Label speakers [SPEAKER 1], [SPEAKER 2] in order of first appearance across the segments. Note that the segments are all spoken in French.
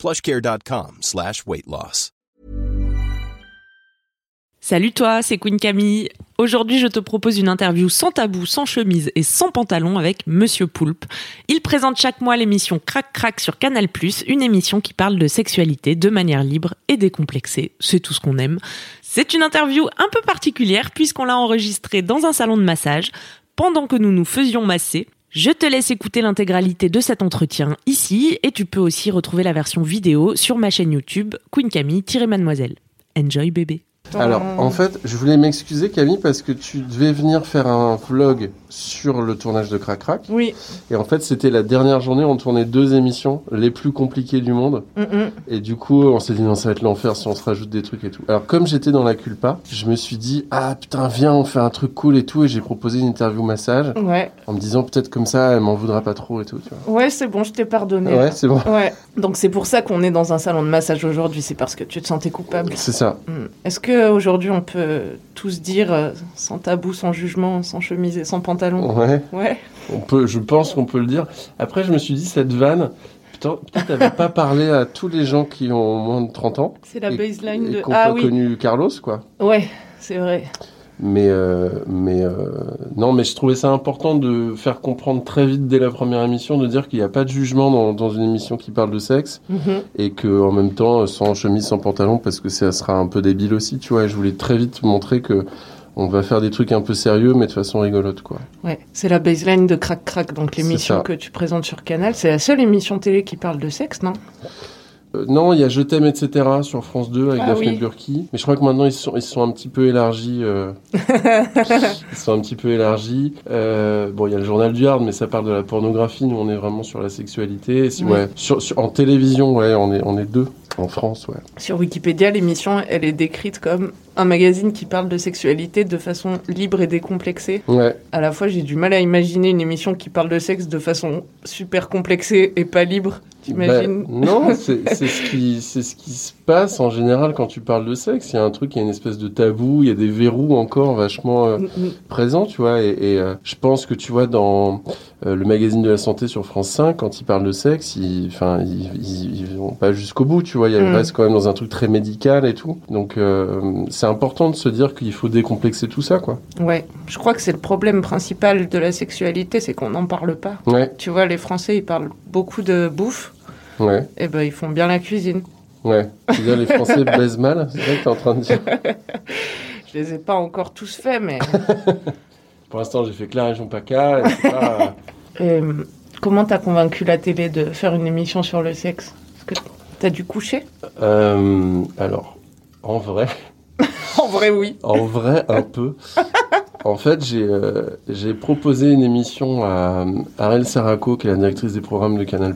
[SPEAKER 1] plushcare.com slash weight loss.
[SPEAKER 2] Salut toi, c'est Queen Camille. Aujourd'hui, je te propose une interview sans tabou, sans chemise et sans pantalon avec Monsieur Poulpe. Il présente chaque mois l'émission Crac Crac sur Canal+, une émission qui parle de sexualité de manière libre et décomplexée. C'est tout ce qu'on aime. C'est une interview un peu particulière puisqu'on l'a enregistrée dans un salon de massage pendant que nous nous faisions masser. Je te laisse écouter l'intégralité de cet entretien ici et tu peux aussi retrouver la version vidéo sur ma chaîne YouTube Queen Camille-Mademoiselle. Enjoy bébé.
[SPEAKER 3] Alors, en fait, je voulais m'excuser, Camille, parce que tu devais venir faire un vlog sur le tournage de Crac Crac.
[SPEAKER 2] Oui.
[SPEAKER 3] Et en fait, c'était la dernière journée, on tournait deux émissions, les plus compliquées du monde. Et du coup, on s'est dit, non, ça va être l'enfer si on se rajoute des trucs et tout. Alors, comme j'étais dans la culpa, je me suis dit, ah putain, viens, on fait un truc cool et tout. Et j'ai proposé une interview massage,
[SPEAKER 4] Ouais,
[SPEAKER 3] en me disant, peut-être comme ça, elle m'en voudra pas trop et tout, tu vois.
[SPEAKER 4] ouais, c'est bon, je t'ai pardonné.
[SPEAKER 3] Ouais, c'est bon.
[SPEAKER 4] Ouais. Donc c'est pour ça qu'on est dans un salon de massage aujourd'hui, c'est parce que tu te sentais coupable.
[SPEAKER 3] C'est ça.
[SPEAKER 4] Hmm. Est-ce que aujourd'hui on peut tous dire euh, sans tabou, sans jugement, sans chemise et sans pantalon
[SPEAKER 3] Ouais.
[SPEAKER 4] Ouais.
[SPEAKER 3] On peut, je pense qu'on peut le dire. Après, je me suis dit, cette vanne, putain, peut-être t'avais pas parlé à tous les gens qui ont moins de 30 ans.
[SPEAKER 4] C'est la
[SPEAKER 3] Et-
[SPEAKER 4] baseline
[SPEAKER 3] et
[SPEAKER 4] de.
[SPEAKER 3] qui ont
[SPEAKER 4] Ah oui.
[SPEAKER 3] connu Carlos, quoi.
[SPEAKER 4] Ouais, c'est vrai.
[SPEAKER 3] Mais, euh, mais euh, non, mais je trouvais ça important de faire comprendre très vite dès la première émission, de dire qu'il n'y a pas de jugement dans, dans une émission qui parle de sexe
[SPEAKER 4] Mhm.
[SPEAKER 3] et que en même temps, sans chemise, sans pantalon, parce que ça sera un peu débile aussi, tu vois. Et je voulais très vite montrer que on va faire des trucs un peu sérieux, mais de façon rigolote, quoi.
[SPEAKER 4] Ouais, c'est la baseline de Crac Crac, donc l'émission que tu présentes sur Canal. C'est la seule émission télé qui parle de sexe, non?
[SPEAKER 3] Euh, non, il y a Je t'aime, etc. sur France 2 avec
[SPEAKER 4] Ah
[SPEAKER 3] Daphné
[SPEAKER 4] oui.
[SPEAKER 3] Burki. Mais je crois que maintenant ils se sont, ils se sont un petit peu élargis. euh, ils sont un petit peu élargis. Euh, bon, il y a le journal du Hard, mais ça parle de la pornographie. Nous, on est vraiment sur la sexualité. Et si-
[SPEAKER 4] Ouais.
[SPEAKER 3] ouais. Sur, sur- en télévision, ouais, on est, on est deux. En France, ouais.
[SPEAKER 4] Sur Wikipédia, l'émission, elle est décrite comme un magazine qui parle de sexualité de façon libre et décomplexée.
[SPEAKER 3] Ouais,
[SPEAKER 4] À la fois, j'ai du mal à imaginer une émission qui parle de sexe de façon super complexée et pas libre. T'imagines
[SPEAKER 3] Bah, non, c'est ce, qui, c'est ce qui se passe en général quand tu parles de sexe. Il y a un truc, il y a une espèce de tabou, il y a des verrous encore vachement euh,
[SPEAKER 4] Mm, mm.
[SPEAKER 3] présents, tu vois. Et, et, euh, je pense que tu vois, dans euh, le magazine de la santé sur France 5, quand ils parlent de sexe, ils, ils, ils, ils vont pas jusqu'au bout, tu vois. Il y a-
[SPEAKER 4] Mm.
[SPEAKER 3] ils restent quand même dans un truc très médical et tout. Donc, euh, c'est important de se dire qu'il faut décomplexer tout ça, quoi.
[SPEAKER 4] Ouais, je crois que c'est le problème principal de la sexualité, c'est qu'on n'en parle pas.
[SPEAKER 3] Ouais,
[SPEAKER 4] Tu vois, les Français, ils parlent beaucoup de bouffe,
[SPEAKER 3] ouais,
[SPEAKER 4] et ben ils font bien la cuisine.
[SPEAKER 3] ouais. Tu veux dire, les Français baisent mal C'est ça que t'es en train de dire?
[SPEAKER 4] Je les ai pas encore tous faits, mais
[SPEAKER 3] Pour l'instant, j'ai fait que la région PACA. et c'est pas-
[SPEAKER 4] Euh, comment t'as convaincu la télé de faire une émission sur le sexe? Parce que t'as dû coucher
[SPEAKER 3] Euh, alors, en vrai,
[SPEAKER 4] En vrai, oui.
[SPEAKER 3] en vrai, un peu. En fait, j'ai euh, proposé une émission à Ariel Saraco, qui est la directrice des programmes de Canal+,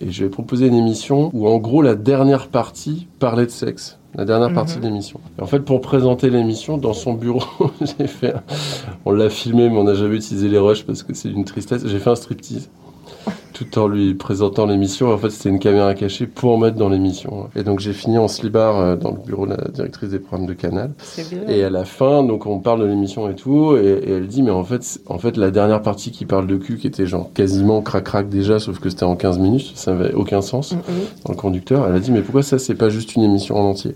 [SPEAKER 3] et je lui ai proposé une émission où, en gros, la dernière partie parlait de sexe. La dernière
[SPEAKER 4] Mhm.
[SPEAKER 3] partie de l'émission. En fait, pour présenter l'émission, dans son bureau, j'ai fait... un- On l'a filmé, mais on n'a jamais utilisé les rushs parce que c'est une tristesse. J'ai fait un striptease. Tout en lui présentant l'émission. En fait, c'était une caméra cachée pour mettre dans l'émission. Et donc, j'ai fini en slibard euh, dans le bureau de la directrice des programmes de Canal.
[SPEAKER 4] C'est bien.
[SPEAKER 3] Et à la fin, donc on parle de l'émission et tout, et, et elle dit, mais en fait, en fait, la dernière partie qui parle de cul, qui était genre quasiment crac-crac déjà, sauf que c'était en 15 minutes, ça n'avait aucun sens
[SPEAKER 4] Mm,
[SPEAKER 3] dans le conducteur. Elle a dit, mais pourquoi ça, c'est pas juste une émission en entier?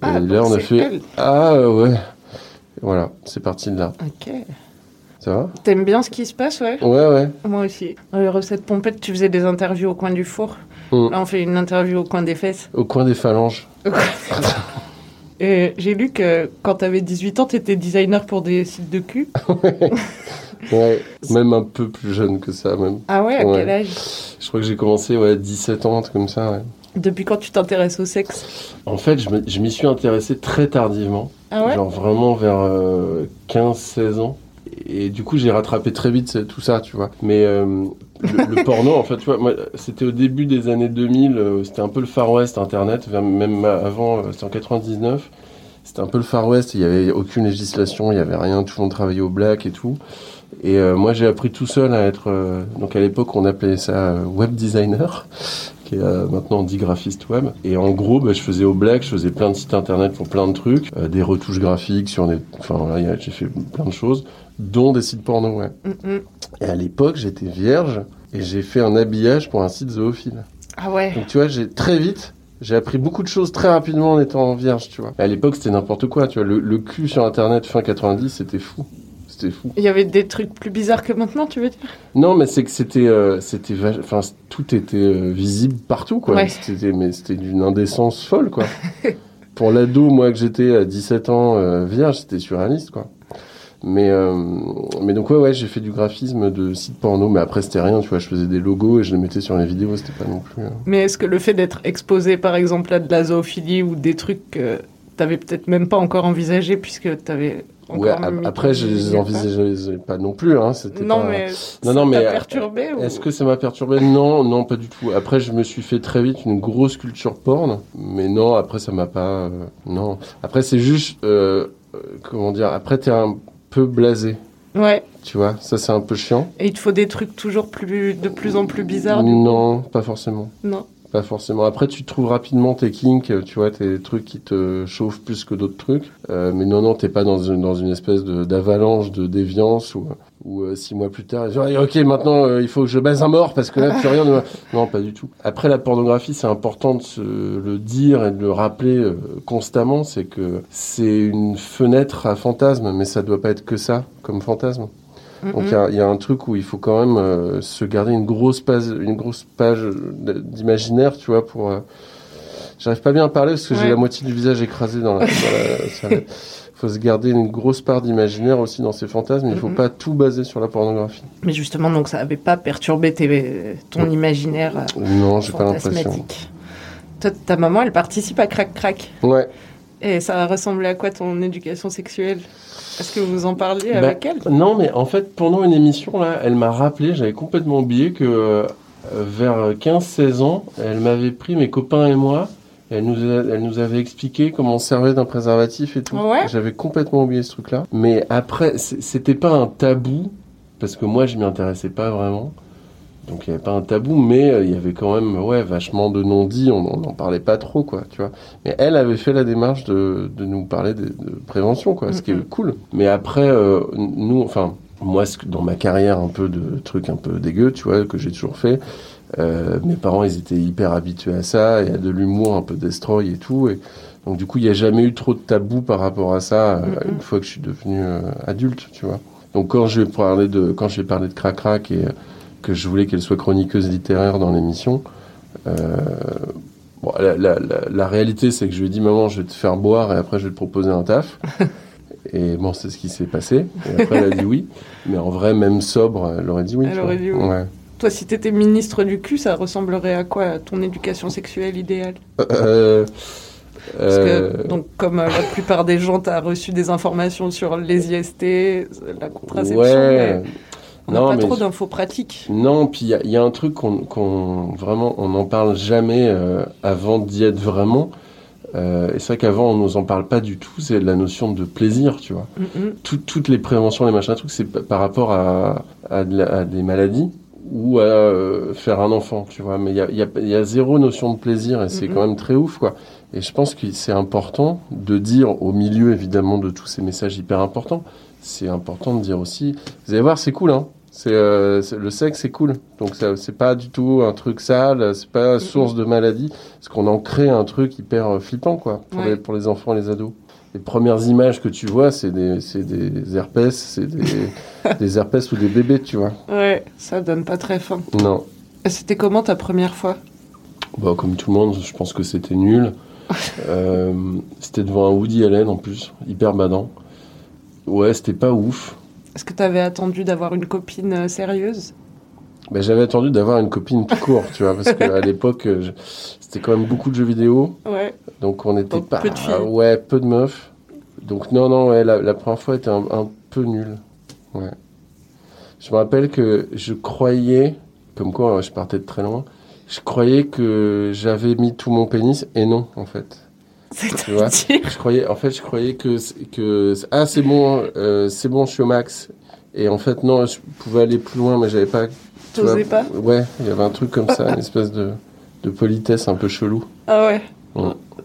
[SPEAKER 4] Ah,
[SPEAKER 3] Et là, on a fait,
[SPEAKER 4] elle.
[SPEAKER 3] ah ouais. Voilà, c'est parti de là.
[SPEAKER 4] Ok. T'aimes bien ce qui se passe, ouais
[SPEAKER 3] Ouais, ouais.
[SPEAKER 4] Moi aussi. Dans les recettes pompettes, tu faisais des interviews au coin du four.
[SPEAKER 3] Mm.
[SPEAKER 4] Là, on fait une interview au coin des fesses.
[SPEAKER 3] Au coin des phalanges.
[SPEAKER 4] Et j'ai lu que quand t'avais 18 ans, t'étais designer pour des sites de cul.
[SPEAKER 3] Ouais, même un peu plus jeune que ça, même.
[SPEAKER 4] Ah ouais, à
[SPEAKER 3] Ouais.
[SPEAKER 4] quel âge?
[SPEAKER 3] Je crois que j'ai commencé, ouais, 17 ans, un truc comme ça, ouais.
[SPEAKER 4] Depuis quand tu t'intéresses au sexe?
[SPEAKER 3] En fait, je m'y suis intéressé très tardivement.
[SPEAKER 4] Ah ouais?
[SPEAKER 3] Genre vraiment vers 15-16 ans. Et du coup, j'ai rattrapé très vite c'est- tout ça, tu vois. Mais euh, le, le porno, en fait, tu vois, moi, c'était au début des années 2000, euh, c'était un peu le Far West Internet, même avant, euh, c'était en 99. C'était un peu le Far West, il n'y avait aucune législation, il n'y avait rien, tout le monde travaillait au black et tout. Et euh, moi, j'ai appris tout seul à être. euh, donc à l'époque, on appelait ça euh, web designer, qui est euh, maintenant dit graphiste web. Et en gros, bah, je faisais au black, je faisais plein de sites internet pour plein de trucs, euh, des retouches graphiques sur des. Enfin voilà, j'ai fait plein de choses, dont des sites porno, ouais.
[SPEAKER 4] Mm.
[SPEAKER 3] Et à l'époque, j'étais vierge et j'ai fait un habillage pour un site zoophile.
[SPEAKER 4] Ah ouais.
[SPEAKER 3] Donc tu vois, j'ai très vite, j'ai appris beaucoup de choses très rapidement en étant vierge, tu vois. À l'époque, c'était n'importe quoi, tu vois. Le, le cul sur Internet fin 90, c'était fou. C'était fou.
[SPEAKER 4] Il y avait des trucs plus bizarres que maintenant, tu veux dire?
[SPEAKER 3] Non, mais c'est que c'était, euh, c'était, enfin, tout était euh, visible partout, quoi.
[SPEAKER 4] Ouais.
[SPEAKER 3] C'était, mais c'était d'une indécence folle, quoi. Pour l'ado, moi que j'étais à 17 ans euh, vierge, c'était surréaliste, quoi. Mais, euh, mais donc ouais, ouais, j'ai fait du graphisme de site porno, mais après c'était rien, tu vois. Je faisais des logos et je les mettais sur les vidéos, c'était pas non plus. euh,
[SPEAKER 4] Mais est-ce que le fait d'être exposé, par exemple, à de la zoophilie ou des trucs que t'avais peut-être même pas encore envisagé puisque t'avais encore
[SPEAKER 3] Ouais, après, je les envisageais pas non plus, hein. C'était
[SPEAKER 4] Non,
[SPEAKER 3] pas-
[SPEAKER 4] mais
[SPEAKER 3] Non, non, mais, euh,
[SPEAKER 4] perturbé ou...
[SPEAKER 3] Est-ce que ça m'a perturbé? Non, non, pas du tout. Après, je me suis fait très vite une grosse culture porn, mais non, après, ça m'a pas. non. Après, c'est juste. euh, comment dire Après, t'es un peu blasé,
[SPEAKER 4] Ouais,
[SPEAKER 3] tu vois. Ça, c'est un peu chiant.
[SPEAKER 4] et il te faut des trucs toujours plus, de plus en plus bizarres. du coup.
[SPEAKER 3] Non, pas forcément.
[SPEAKER 4] Non.
[SPEAKER 3] Pas forcément. Après, tu trouves rapidement tes kinks, tu vois, tes trucs qui te chauffent plus que d'autres trucs. Euh, mais non, non, t'es pas dans une, dans une espèce de- d'avalanche de, déviance ou, ou euh, six mois plus tard, genre, ok, maintenant, euh, il faut que je baise un mort parce que là, plus rien ne... Non, pas du tout. Après, la pornographie, c'est important de se le dire et de le rappeler euh, constamment, c'est que c'est une fenêtre à fantasme, mais ça doit pas être que ça, comme fantasme. Donc il y a- il y, a un truc où il faut quand même euh, se garder une grosse page, une grosse page d'imaginaire, tu vois, pour. J'arrive pas bien à parler parce que j'ai la moitié du visage écrasé dans la. dans la salle. faut se garder une grosse part d'imaginaire aussi dans ces fantasmes. Il faut
[SPEAKER 4] Mhm.
[SPEAKER 3] pas tout baser sur la pornographie.
[SPEAKER 4] Mais justement, donc ça avait pas perturbé tes- ton imaginaire euh,
[SPEAKER 3] Non, j'ai pas l'impression.
[SPEAKER 4] Toi, ta maman, elle participe à Crac Crac.
[SPEAKER 3] Ouais.
[SPEAKER 4] Et ça a ressemblé à quoi ton éducation sexuelle? Est-ce que vous en parliez
[SPEAKER 3] Bah,
[SPEAKER 4] avec elle?
[SPEAKER 3] Non, mais en fait, pendant une émission, là, elle m'a rappelé, j'avais complètement oublié que euh, vers 15-16 ans, elle m'avait pris mes copains et moi. Elle nous, a- elle nous avait expliqué comment on servait d'un préservatif et tout.
[SPEAKER 4] Ouais.
[SPEAKER 3] J'avais complètement oublié ce truc-là. Mais après, c'était pas un tabou, parce que moi, je m'y intéressais pas vraiment. Donc, il n'y avait pas un tabou, mais euh, il y avait quand même, ouais, vachement de non-dits, on n'en parlait pas trop, quoi, tu vois. Mais elle avait fait la démarche de, de nous parler de, de prévention, quoi, ce qui est
[SPEAKER 4] Mhm.
[SPEAKER 3] cool. Mais après, euh, nous, enfin, moi, ce que- dans ma carrière, un peu de trucs un peu dégueux, tu vois, que j'ai toujours fait, euh, mes parents, ils étaient hyper habitués à ça, et à de l'humour un peu destroy et tout. Et donc, du coup, il n'y a jamais eu trop de tabou par rapport à ça, euh, une fois que je suis devenu euh, adulte, tu vois. Donc, quand je vais parler de, quand je vais parler de crac crac et que je voulais qu'elle soit chroniqueuse littéraire dans l'émission, euh, bon, la, la, la, la réalité, c'est que je lui ai dit, maman, je vais te faire boire et après, je vais te proposer un taf. Et bon, c'est ce qui s'est passé. Et après, elle a dit oui. Mais en vrai, même sobre, elle aurait dit oui.
[SPEAKER 4] Elle aurait dit oui.
[SPEAKER 3] Ouais.
[SPEAKER 4] Toi, si t'étais ministre du cul, ça ressemblerait à quoi ton éducation sexuelle idéale?
[SPEAKER 3] Euh,
[SPEAKER 4] Parce
[SPEAKER 3] euh,
[SPEAKER 4] que, donc, comme euh, la plupart des gens, t'as reçu des informations sur les IST, la contraception,
[SPEAKER 3] ouais.
[SPEAKER 4] mais on n'a pas
[SPEAKER 3] mais
[SPEAKER 4] trop d'infos pratiques.
[SPEAKER 3] Non, puis il y a- il y, a un truc qu'on vraiment on n'en parle jamais euh, avant d'y être vraiment. Euh, et c'est vrai qu'avant on nous en parle pas du tout. C'est la notion de plaisir, tu vois. Tout- toutes les préventions, les machins, trucs, c'est pa- par rapport à, à, de la- à des maladies ou à euh, faire un enfant, tu vois. Mais il y a, il y, a, il y a zéro notion de plaisir et c'est
[SPEAKER 4] Mhm.
[SPEAKER 3] quand même très ouf, quoi. Et je pense que c'est important de dire au milieu, évidemment, de tous ces messages hyper importants, c'est important de dire aussi, vous allez voir, c'est cool, hein. C'est euh, le sexe, c'est cool. Donc c'est pas du tout un truc sale, c'est pas source de maladie, parce qu'on en crée un truc hyper euh, flippant, quoi, pour,
[SPEAKER 4] Ouais.
[SPEAKER 3] les, pour les enfants et les ados. Les premières images que tu vois, c'est des, c'est des herpès, c'est des, des herpès ou des bébés, tu vois.
[SPEAKER 4] Ouais, ça donne pas très faim.
[SPEAKER 3] Non.
[SPEAKER 4] Et C'était comment ta première fois?
[SPEAKER 3] Bah, comme tout le monde, je pense que c'était nul. Euh, c'était devant un Woody Allen en plus, hyper badant. Ouais, c'était pas ouf.
[SPEAKER 4] Est-ce que t'avais attendu d'avoir une copine euh, sérieuse?
[SPEAKER 3] Bah, J'avais attendu d'avoir une copine tout court, tu vois, parce qu'à l'époque, euh, je- c'était quand même beaucoup de jeux vidéo.
[SPEAKER 4] Ouais.
[SPEAKER 3] Donc on n'était pas.
[SPEAKER 4] peu de filles.
[SPEAKER 3] Ouais, peu de meufs. Donc non, non, ouais, la, la première fois était un, un peu nulle. Ouais. Je me rappelle que je croyais, comme quoi je partais de très loin, je croyais que j'avais mis tout mon pénis et non, en fait. Tu vois Je croyais, en fait, je croyais que, que ah, c'est bon, euh, c'est bon, je suis au max. Et en fait, non, je pouvais aller plus loin, mais j'avais pas.
[SPEAKER 4] T'osais pas
[SPEAKER 3] Ouais, il y avait un truc comme ça, une espèce de, de politesse un peu chelou.
[SPEAKER 4] Ah ouais.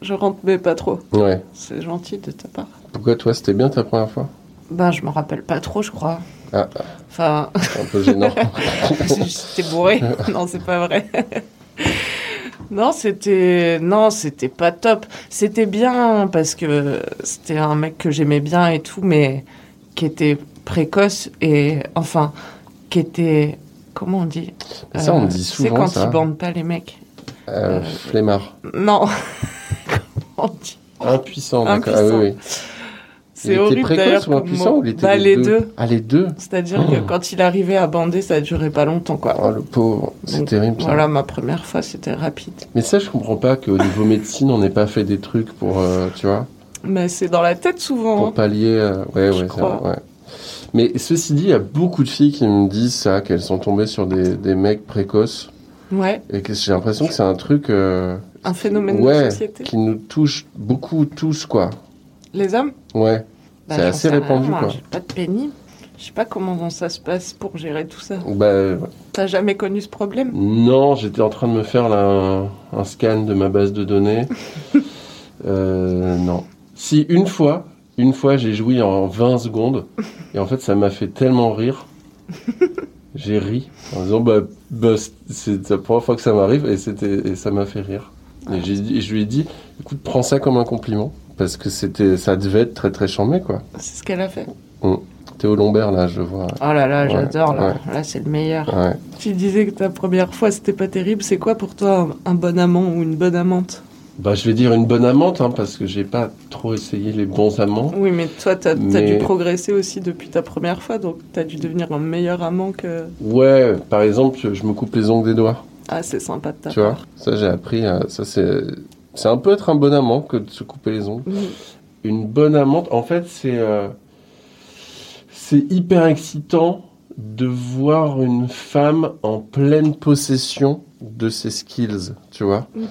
[SPEAKER 4] Je rentre mais pas trop.
[SPEAKER 3] Ouais.
[SPEAKER 4] C'est gentil de ta part.
[SPEAKER 3] Pourquoi toi, c'était bien ta première fois?
[SPEAKER 4] Ben, je me rappelle pas trop, je crois.
[SPEAKER 3] Ah,
[SPEAKER 4] Enfin,
[SPEAKER 3] un peu gênant.
[SPEAKER 4] j'étais bourré. non, c'est pas vrai. non, c'était non, c'était pas top. C'était bien parce que c'était un mec que j'aimais bien et tout, mais qui était précoce et enfin qui était comment on dit
[SPEAKER 3] Ça, on
[SPEAKER 4] Euh,
[SPEAKER 3] dit
[SPEAKER 4] C'est
[SPEAKER 3] souvent,
[SPEAKER 4] quand
[SPEAKER 3] ça.
[SPEAKER 4] ils bandent pas les mecs.
[SPEAKER 3] Euh, flemmard.
[SPEAKER 4] Non. comment on dit
[SPEAKER 3] Impuissant, d'accord. Ah oui, oui.
[SPEAKER 4] C'est horrible d'ailleurs.
[SPEAKER 3] ou impuissant ou il était
[SPEAKER 4] Bah,
[SPEAKER 3] les deux
[SPEAKER 4] deux.
[SPEAKER 3] Ah, les deux
[SPEAKER 4] C'est-à-dire que
[SPEAKER 3] Oh.
[SPEAKER 4] quand il arrivait à bander, ça durait pas longtemps, quoi.
[SPEAKER 3] Oh, le pauvre. C'est terrible, ça.
[SPEAKER 4] Voilà, ma première fois, c'était rapide.
[SPEAKER 3] Mais ça, je comprends pas qu'au niveau médecine, on n'ait pas fait des trucs pour, euh, tu vois,
[SPEAKER 4] Mais c'est dans la tête souvent.
[SPEAKER 3] pour
[SPEAKER 4] hein.
[SPEAKER 3] pallier. euh, Ouais,
[SPEAKER 4] Je
[SPEAKER 3] ouais, c'est
[SPEAKER 4] crois.
[SPEAKER 3] ouais. Mais ceci dit, il y a beaucoup de filles qui me disent ça, qu'elles sont tombées sur des, des mecs précoces.
[SPEAKER 4] Ouais,
[SPEAKER 3] Et que j'ai l'impression que c'est un truc euh,
[SPEAKER 4] un phénomène
[SPEAKER 3] ouais,
[SPEAKER 4] de société.
[SPEAKER 3] qui nous touche beaucoup tous, quoi.
[SPEAKER 4] Les hommes?
[SPEAKER 3] Ouais.
[SPEAKER 4] Bah,
[SPEAKER 3] C'est assez
[SPEAKER 4] rien,
[SPEAKER 3] répandu,
[SPEAKER 4] moi,
[SPEAKER 3] quoi.
[SPEAKER 4] J'ai pas de pénis. Je sais pas comment ça se passe pour gérer tout ça.
[SPEAKER 3] Bah,
[SPEAKER 4] T'as jamais connu ce problème?
[SPEAKER 3] Non, j'étais en train de me faire là, un, un scan de ma base de données. euh, non. Si, une fois, une fois, j'ai joui en 20 secondes. Et en fait, ça m'a fait tellement rire. J'ai ri en disant, bah, bah, c'est la première fois que ça m'arrive et, c'était, et ça m'a fait rire. Et, j'ai dit- et je lui ai dit, écoute, prends ça comme un compliment. Parce que c'était, ça devait être très très chambé, quoi.
[SPEAKER 4] C'est ce qu'elle a fait.
[SPEAKER 3] Théo Lombert, là, je vois.
[SPEAKER 4] Oh là là,
[SPEAKER 3] Ouais,
[SPEAKER 4] j'adore là.
[SPEAKER 3] ouais.
[SPEAKER 4] Là, c'est le meilleur.
[SPEAKER 3] Ouais.
[SPEAKER 4] Tu disais que ta première fois, c'était pas terrible. C'est quoi pour toi un bon amant ou une bonne amante?
[SPEAKER 3] Bah, je vais dire une bonne amante, hein, parce que j'ai pas trop essayé les bons amants.
[SPEAKER 4] Oui, mais toi, t'as as
[SPEAKER 3] Mais-
[SPEAKER 4] dû progresser aussi depuis ta première fois, donc t'as dû devenir un meilleur amant que.
[SPEAKER 3] Ouais, par exemple, je me coupe les ongles des doigts,
[SPEAKER 4] Ah, c'est sympa de ta
[SPEAKER 3] tu vois. Ça, j'ai appris. Ça, c'est, c'est un peu être un bon amant que de se couper les ongles.
[SPEAKER 4] Oui.
[SPEAKER 3] Une bonne amante, en fait, c'est, euh, c'est hyper excitant de voir une femme en pleine possession de ses skills, tu vois.
[SPEAKER 4] Mhm.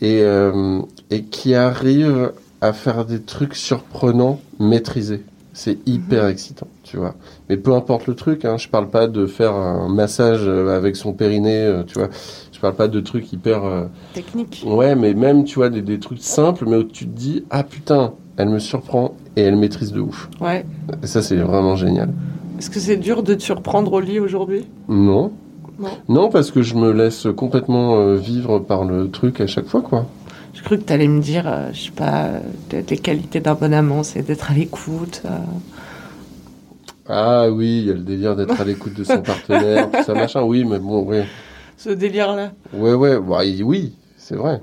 [SPEAKER 3] Et, euh, et qui arrive à faire des trucs surprenants maîtrisés. C'est hyper excitant, tu vois. Mais peu importe le truc, hein, je parle pas de faire un massage euh, avec son périnée, euh, tu vois. Je parle pas de trucs hyper... euh,
[SPEAKER 4] Technique.
[SPEAKER 3] Ouais, mais même, tu vois, des, des trucs simples, mais où tu te dis, ah putain, elle me surprend et elle maîtrise de ouf.
[SPEAKER 4] Ouais.
[SPEAKER 3] Et ça, c'est vraiment génial.
[SPEAKER 4] Est-ce que c'est dur de te surprendre au lit aujourd'hui?
[SPEAKER 3] Non.
[SPEAKER 4] Non.
[SPEAKER 3] Non, parce que je me laisse complètement euh, vivre par le truc à chaque fois, quoi.
[SPEAKER 4] J'ai cru que t'allais me dire, euh, je sais pas, euh, les qualités d'un bon amant, c'est d'être à l'écoute. euh.
[SPEAKER 3] Ah oui, il y a le délire d'être à l'écoute de son partenaire, tout ça machin. Oui, mais bon, oui.
[SPEAKER 4] Ce délire-là.
[SPEAKER 3] Ouais, ouais, bah, oui, c'est vrai.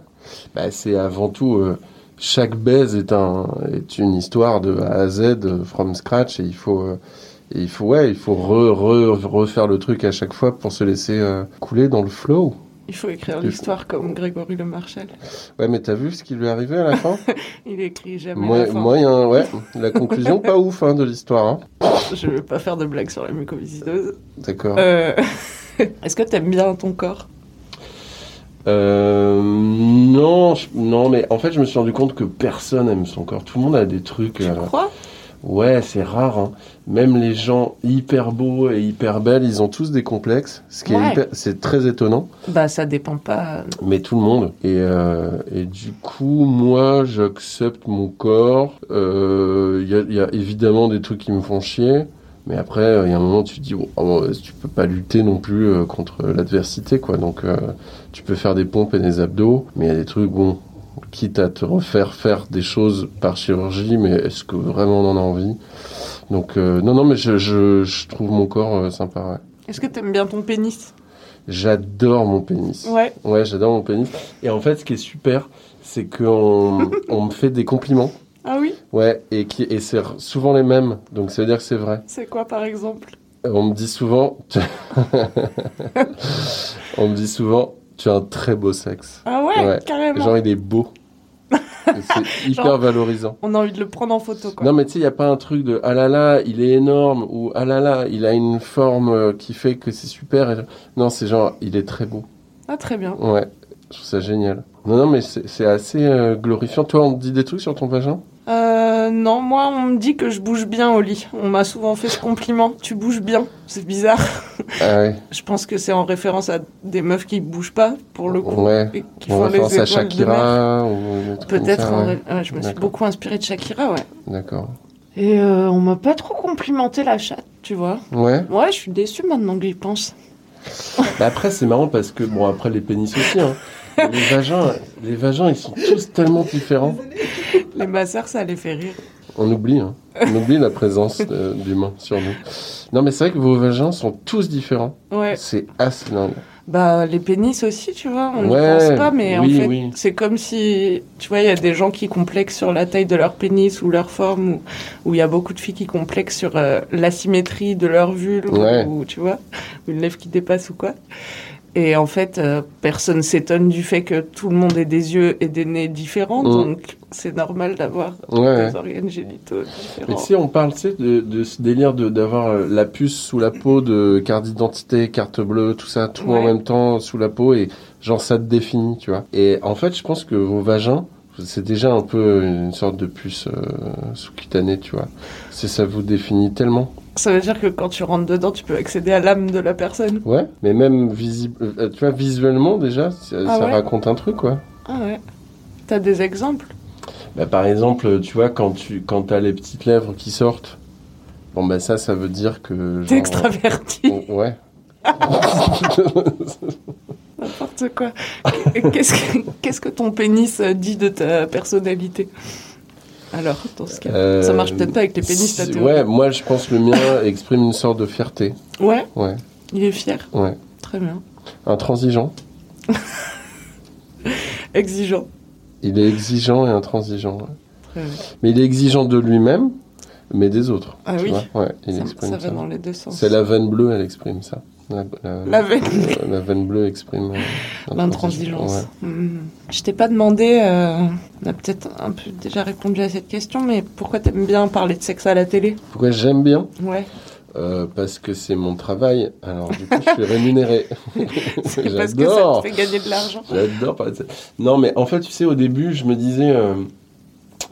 [SPEAKER 3] Bah, c'est avant tout, euh, chaque baise est, un, est une histoire de A à Z, from scratch, et il faut, euh, et il faut, ouais, il faut re, re- refaire le truc à chaque fois pour se laisser euh, couler dans le flow.
[SPEAKER 4] Il faut écrire l'histoire comme Grégory Le Marchal.
[SPEAKER 3] Ouais, mais t'as vu ce qui lui est arrivé à la fin?
[SPEAKER 4] Il écrit jamais
[SPEAKER 3] Moi-
[SPEAKER 4] la fin.
[SPEAKER 3] Moyen, ouais. La conclusion, pas ouf hein, de l'histoire. Hein.
[SPEAKER 4] Je veux pas faire de blagues sur la mucoviscidose.
[SPEAKER 3] D'accord.
[SPEAKER 4] Euh, Est-ce que t'aimes bien ton corps?
[SPEAKER 3] Euh, non, je- non, mais en fait, je me suis rendu compte que personne aime son corps. Tout le monde a des trucs.
[SPEAKER 4] Tu
[SPEAKER 3] euh,
[SPEAKER 4] crois?
[SPEAKER 3] Ouais, c'est rare. hein. Même les gens hyper beaux et hyper belles, ils ont tous des complexes. Ce qui est hyper- c'est très étonnant.
[SPEAKER 4] Bah ça dépend pas.
[SPEAKER 3] Mais tout le monde. Et, euh, et du coup, moi, j'accepte mon corps. Euh, Il y, a, il y a évidemment des trucs qui me font chier. Mais après, euh, il y a un moment, tu te dis, bon, oh, tu peux pas lutter non plus euh, contre l'adversité, quoi. Donc, euh, tu peux faire des pompes et des abdos, mais il y a des trucs, bon, quitte à te refaire faire des choses par chirurgie, mais est-ce que vraiment on en a envie? Donc, euh, non, non, mais je, je, je trouve mon corps euh, sympa, ouais.
[SPEAKER 4] Est-ce que t'aimes bien ton pénis?
[SPEAKER 3] J'adore mon pénis.
[SPEAKER 4] Ouais.
[SPEAKER 3] Ouais, j'adore mon pénis. Et en fait, ce qui est super, c'est qu'on on me fait des compliments.
[SPEAKER 4] Ah oui?
[SPEAKER 3] Ouais, et, qui, et c'est souvent les mêmes. Donc ça veut dire que c'est vrai.
[SPEAKER 4] C'est quoi par exemple?
[SPEAKER 3] Euh, On me dit souvent. on me dit souvent, tu as un très beau sexe.
[SPEAKER 4] Ah ouais,
[SPEAKER 3] Ouais.
[SPEAKER 4] carrément.
[SPEAKER 3] Genre, il est beau. C'est hyper
[SPEAKER 4] Genre-
[SPEAKER 3] valorisant.
[SPEAKER 4] On a envie de le prendre en photo, quoi.
[SPEAKER 3] Non, mais tu sais, il n'y a pas un truc de ah là là, il est énorme ou ah là là, il a une forme euh, qui fait que c'est super. Non, c'est genre, il est très beau.
[SPEAKER 4] Ah, très bien.
[SPEAKER 3] Ouais, je trouve ça génial. Non, non, mais c'est c'est assez euh, glorifiant. Toi, on te dit des trucs sur ton vagin?
[SPEAKER 4] Euh, non, moi, on me dit que je bouge bien au lit. On m'a souvent fait ce compliment. Tu bouges bien. C'est bizarre.
[SPEAKER 3] Ah ouais,
[SPEAKER 4] Je pense que c'est en référence à des meufs qui bougent pas, pour le coup.
[SPEAKER 3] ouais.
[SPEAKER 4] Et qui font
[SPEAKER 3] référence
[SPEAKER 4] les
[SPEAKER 3] à. Shakira ou
[SPEAKER 4] Peut-être. en
[SPEAKER 3] ouais.
[SPEAKER 4] je me suis beaucoup inspirée de Shakira, ouais.
[SPEAKER 3] D'accord.
[SPEAKER 4] Et euh, on m'a pas trop complimenté la chatte, tu vois.
[SPEAKER 3] Ouais.
[SPEAKER 4] Ouais, je suis déçue maintenant que j'y pense.
[SPEAKER 3] Bah après, c'est marrant parce que, bon, après les pénis aussi, hein. Les vagins, les vagins, ils sont tous tellement différents.
[SPEAKER 4] Les masseurs, ça les fait rire.
[SPEAKER 3] On oublie, hein. On oublie la présence euh, d'humains sur nous. Non, mais c'est vrai que vos vagins sont tous différents.
[SPEAKER 4] Ouais.
[SPEAKER 3] C'est assez dingue.
[SPEAKER 4] Bah, les pénis aussi, tu vois, on
[SPEAKER 3] Ouais,
[SPEAKER 4] pense pas, mais
[SPEAKER 3] oui,
[SPEAKER 4] en fait,
[SPEAKER 3] oui.
[SPEAKER 4] c'est comme si, tu vois, il y a des gens qui complexent sur la taille de leur pénis ou leur forme, ou il y a beaucoup de filles qui complexent sur euh, l'asymétrie de leur vulve,
[SPEAKER 3] Ouais.
[SPEAKER 4] ou tu vois, une lèvre qui dépasse ou quoi. Et en fait, euh, personne s'étonne du fait que tout le monde ait des yeux et des nez différents,
[SPEAKER 3] Mm.
[SPEAKER 4] donc c'est normal d'avoir
[SPEAKER 3] Ouais.
[SPEAKER 4] des organes génitaux
[SPEAKER 3] Mais
[SPEAKER 4] différents.
[SPEAKER 3] tu sais, on parle, tu sais, de, de ce délire de- d'avoir euh, la puce sous la peau, de carte d'identité, carte bleue, tout ça, tout en même temps sous la peau, et genre ça te définit, tu vois. Et en fait, je pense que vos vagins, c'est déjà un peu une sorte de puce euh, sous-cutanée, tu vois. C'est ça vous définit tellement.
[SPEAKER 4] Ça veut dire que quand tu rentres dedans, tu peux accéder à l'âme de la personne.
[SPEAKER 3] Ouais, mais même visible, euh, tu vois, visuellement déjà, ça,
[SPEAKER 4] Ah
[SPEAKER 3] ça
[SPEAKER 4] ouais
[SPEAKER 3] raconte un truc, quoi.
[SPEAKER 4] Ah ouais. T'as des exemples?
[SPEAKER 3] Bah, par exemple, tu vois, quand tu quand as les petites lèvres qui sortent, bon, bah ça, ça veut dire que.
[SPEAKER 4] T'es extraverti.
[SPEAKER 3] Ouais.
[SPEAKER 4] N'importe quoi. Qu'est-ce que, qu'est-ce que ton pénis euh, dit de ta personnalité? Alors, dans ce cas,
[SPEAKER 3] Euh,
[SPEAKER 4] ça marche peut-être pas avec les pénis, ta
[SPEAKER 3] si-
[SPEAKER 4] théorie.
[SPEAKER 3] Ouais, moi je pense que le mien exprime une sorte de fierté.
[SPEAKER 4] Ouais,
[SPEAKER 3] Ouais,
[SPEAKER 4] il est fier.
[SPEAKER 3] ouais.
[SPEAKER 4] Très bien.
[SPEAKER 3] Intransigeant.
[SPEAKER 4] Exigeant.
[SPEAKER 3] Il est exigeant et intransigeant. ouais.
[SPEAKER 4] Très bien.
[SPEAKER 3] Mais il est exigeant de lui-même, mais des autres.
[SPEAKER 4] Ah oui.
[SPEAKER 3] vois ouais, il
[SPEAKER 4] Ça,
[SPEAKER 3] exprime
[SPEAKER 4] ça
[SPEAKER 3] ça.
[SPEAKER 4] va dans les deux sens.
[SPEAKER 3] C'est la veine bleue, elle exprime ça. La, la-
[SPEAKER 4] La veine.
[SPEAKER 3] la veine bleue exprime euh,
[SPEAKER 4] L'intransigeance.
[SPEAKER 3] Ouais.
[SPEAKER 4] Hmm. Je t'ai pas demandé, euh, on a peut-être un peu déjà répondu à cette question, mais pourquoi t'aimes bien parler de sexe à la télé?
[SPEAKER 3] Pourquoi j'aime bien?
[SPEAKER 4] Ouais.
[SPEAKER 3] Euh, Parce que c'est mon travail. Alors du coup, je suis rémunéré.
[SPEAKER 4] C'est parce que ça
[SPEAKER 3] J'adore.
[SPEAKER 4] te fait gagner de l'argent.
[SPEAKER 3] J'adore. Non, mais en fait, tu sais, au début, je me disais,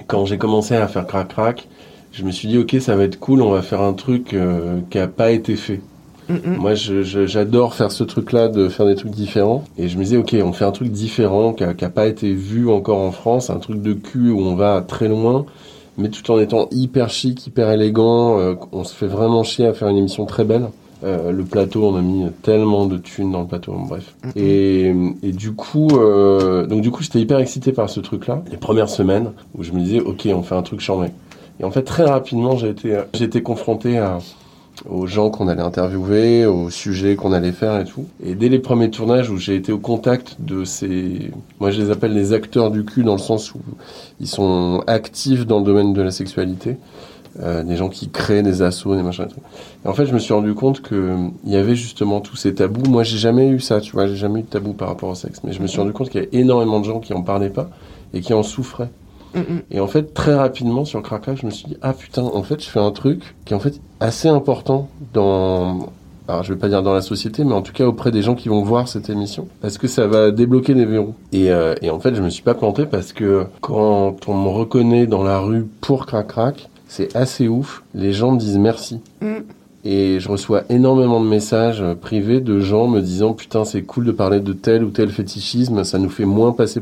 [SPEAKER 3] quand j'ai commencé à faire crac-crac, je me suis dit, ok, ça va être cool, on va faire un truc qui a pas été fait.
[SPEAKER 4] Mm.
[SPEAKER 3] Moi, j'adore faire ce truc-là, de faire des trucs différents. Et je me disais, ok, on fait un truc différent, qui a, qui a pas été vu encore en France, un truc de cul où on va très loin, mais tout en étant hyper chic, hyper élégant. euh, on se fait vraiment chier à faire une émission très belle. Euh, le plateau, on a mis tellement de thunes dans le plateau, bref. Et, et du coup, euh, donc du coup, j'étais hyper excité par ce truc-là. Les premières semaines où je me disais, ok, on fait un truc charmé. Et en fait, très rapidement, j'ai été, j'ai été confronté à, aux gens qu'on allait interviewer, aux sujets qu'on allait faire et tout. Et dès les premiers tournages où j'ai été au contact de ces, moi je les appelle les acteurs du cul dans le sens où ils sont actifs dans le domaine de la sexualité, euh, des gens qui créent des assos, des machins et tout. Et en fait, je me suis rendu compte que il y avait justement tous ces tabous. Moi, j'ai jamais eu ça, tu vois, j'ai jamais eu de tabou par rapport au sexe. Mais je me suis rendu compte qu'il y avait énormément de gens qui en parlaient pas et qui en souffraient.
[SPEAKER 4] Mm.
[SPEAKER 3] Et en fait, très rapidement sur Crackcrack, je me suis dit, ah putain, en fait, je fais un truc qui est en fait assez important dans, alors je vais pas dire dans la société, mais en tout cas auprès des gens qui vont voir cette émission, parce que ça va débloquer des verrous. Et, euh, et en fait, je me suis pas planté parce que quand on me reconnaît dans la rue pour Crackcrack, c'est assez ouf. Les gens me disent merci.
[SPEAKER 4] Mm.
[SPEAKER 3] Et je reçois énormément de messages privés de gens me disant putain c'est cool de parler de tel ou tel fétichisme, ça nous fait moins passer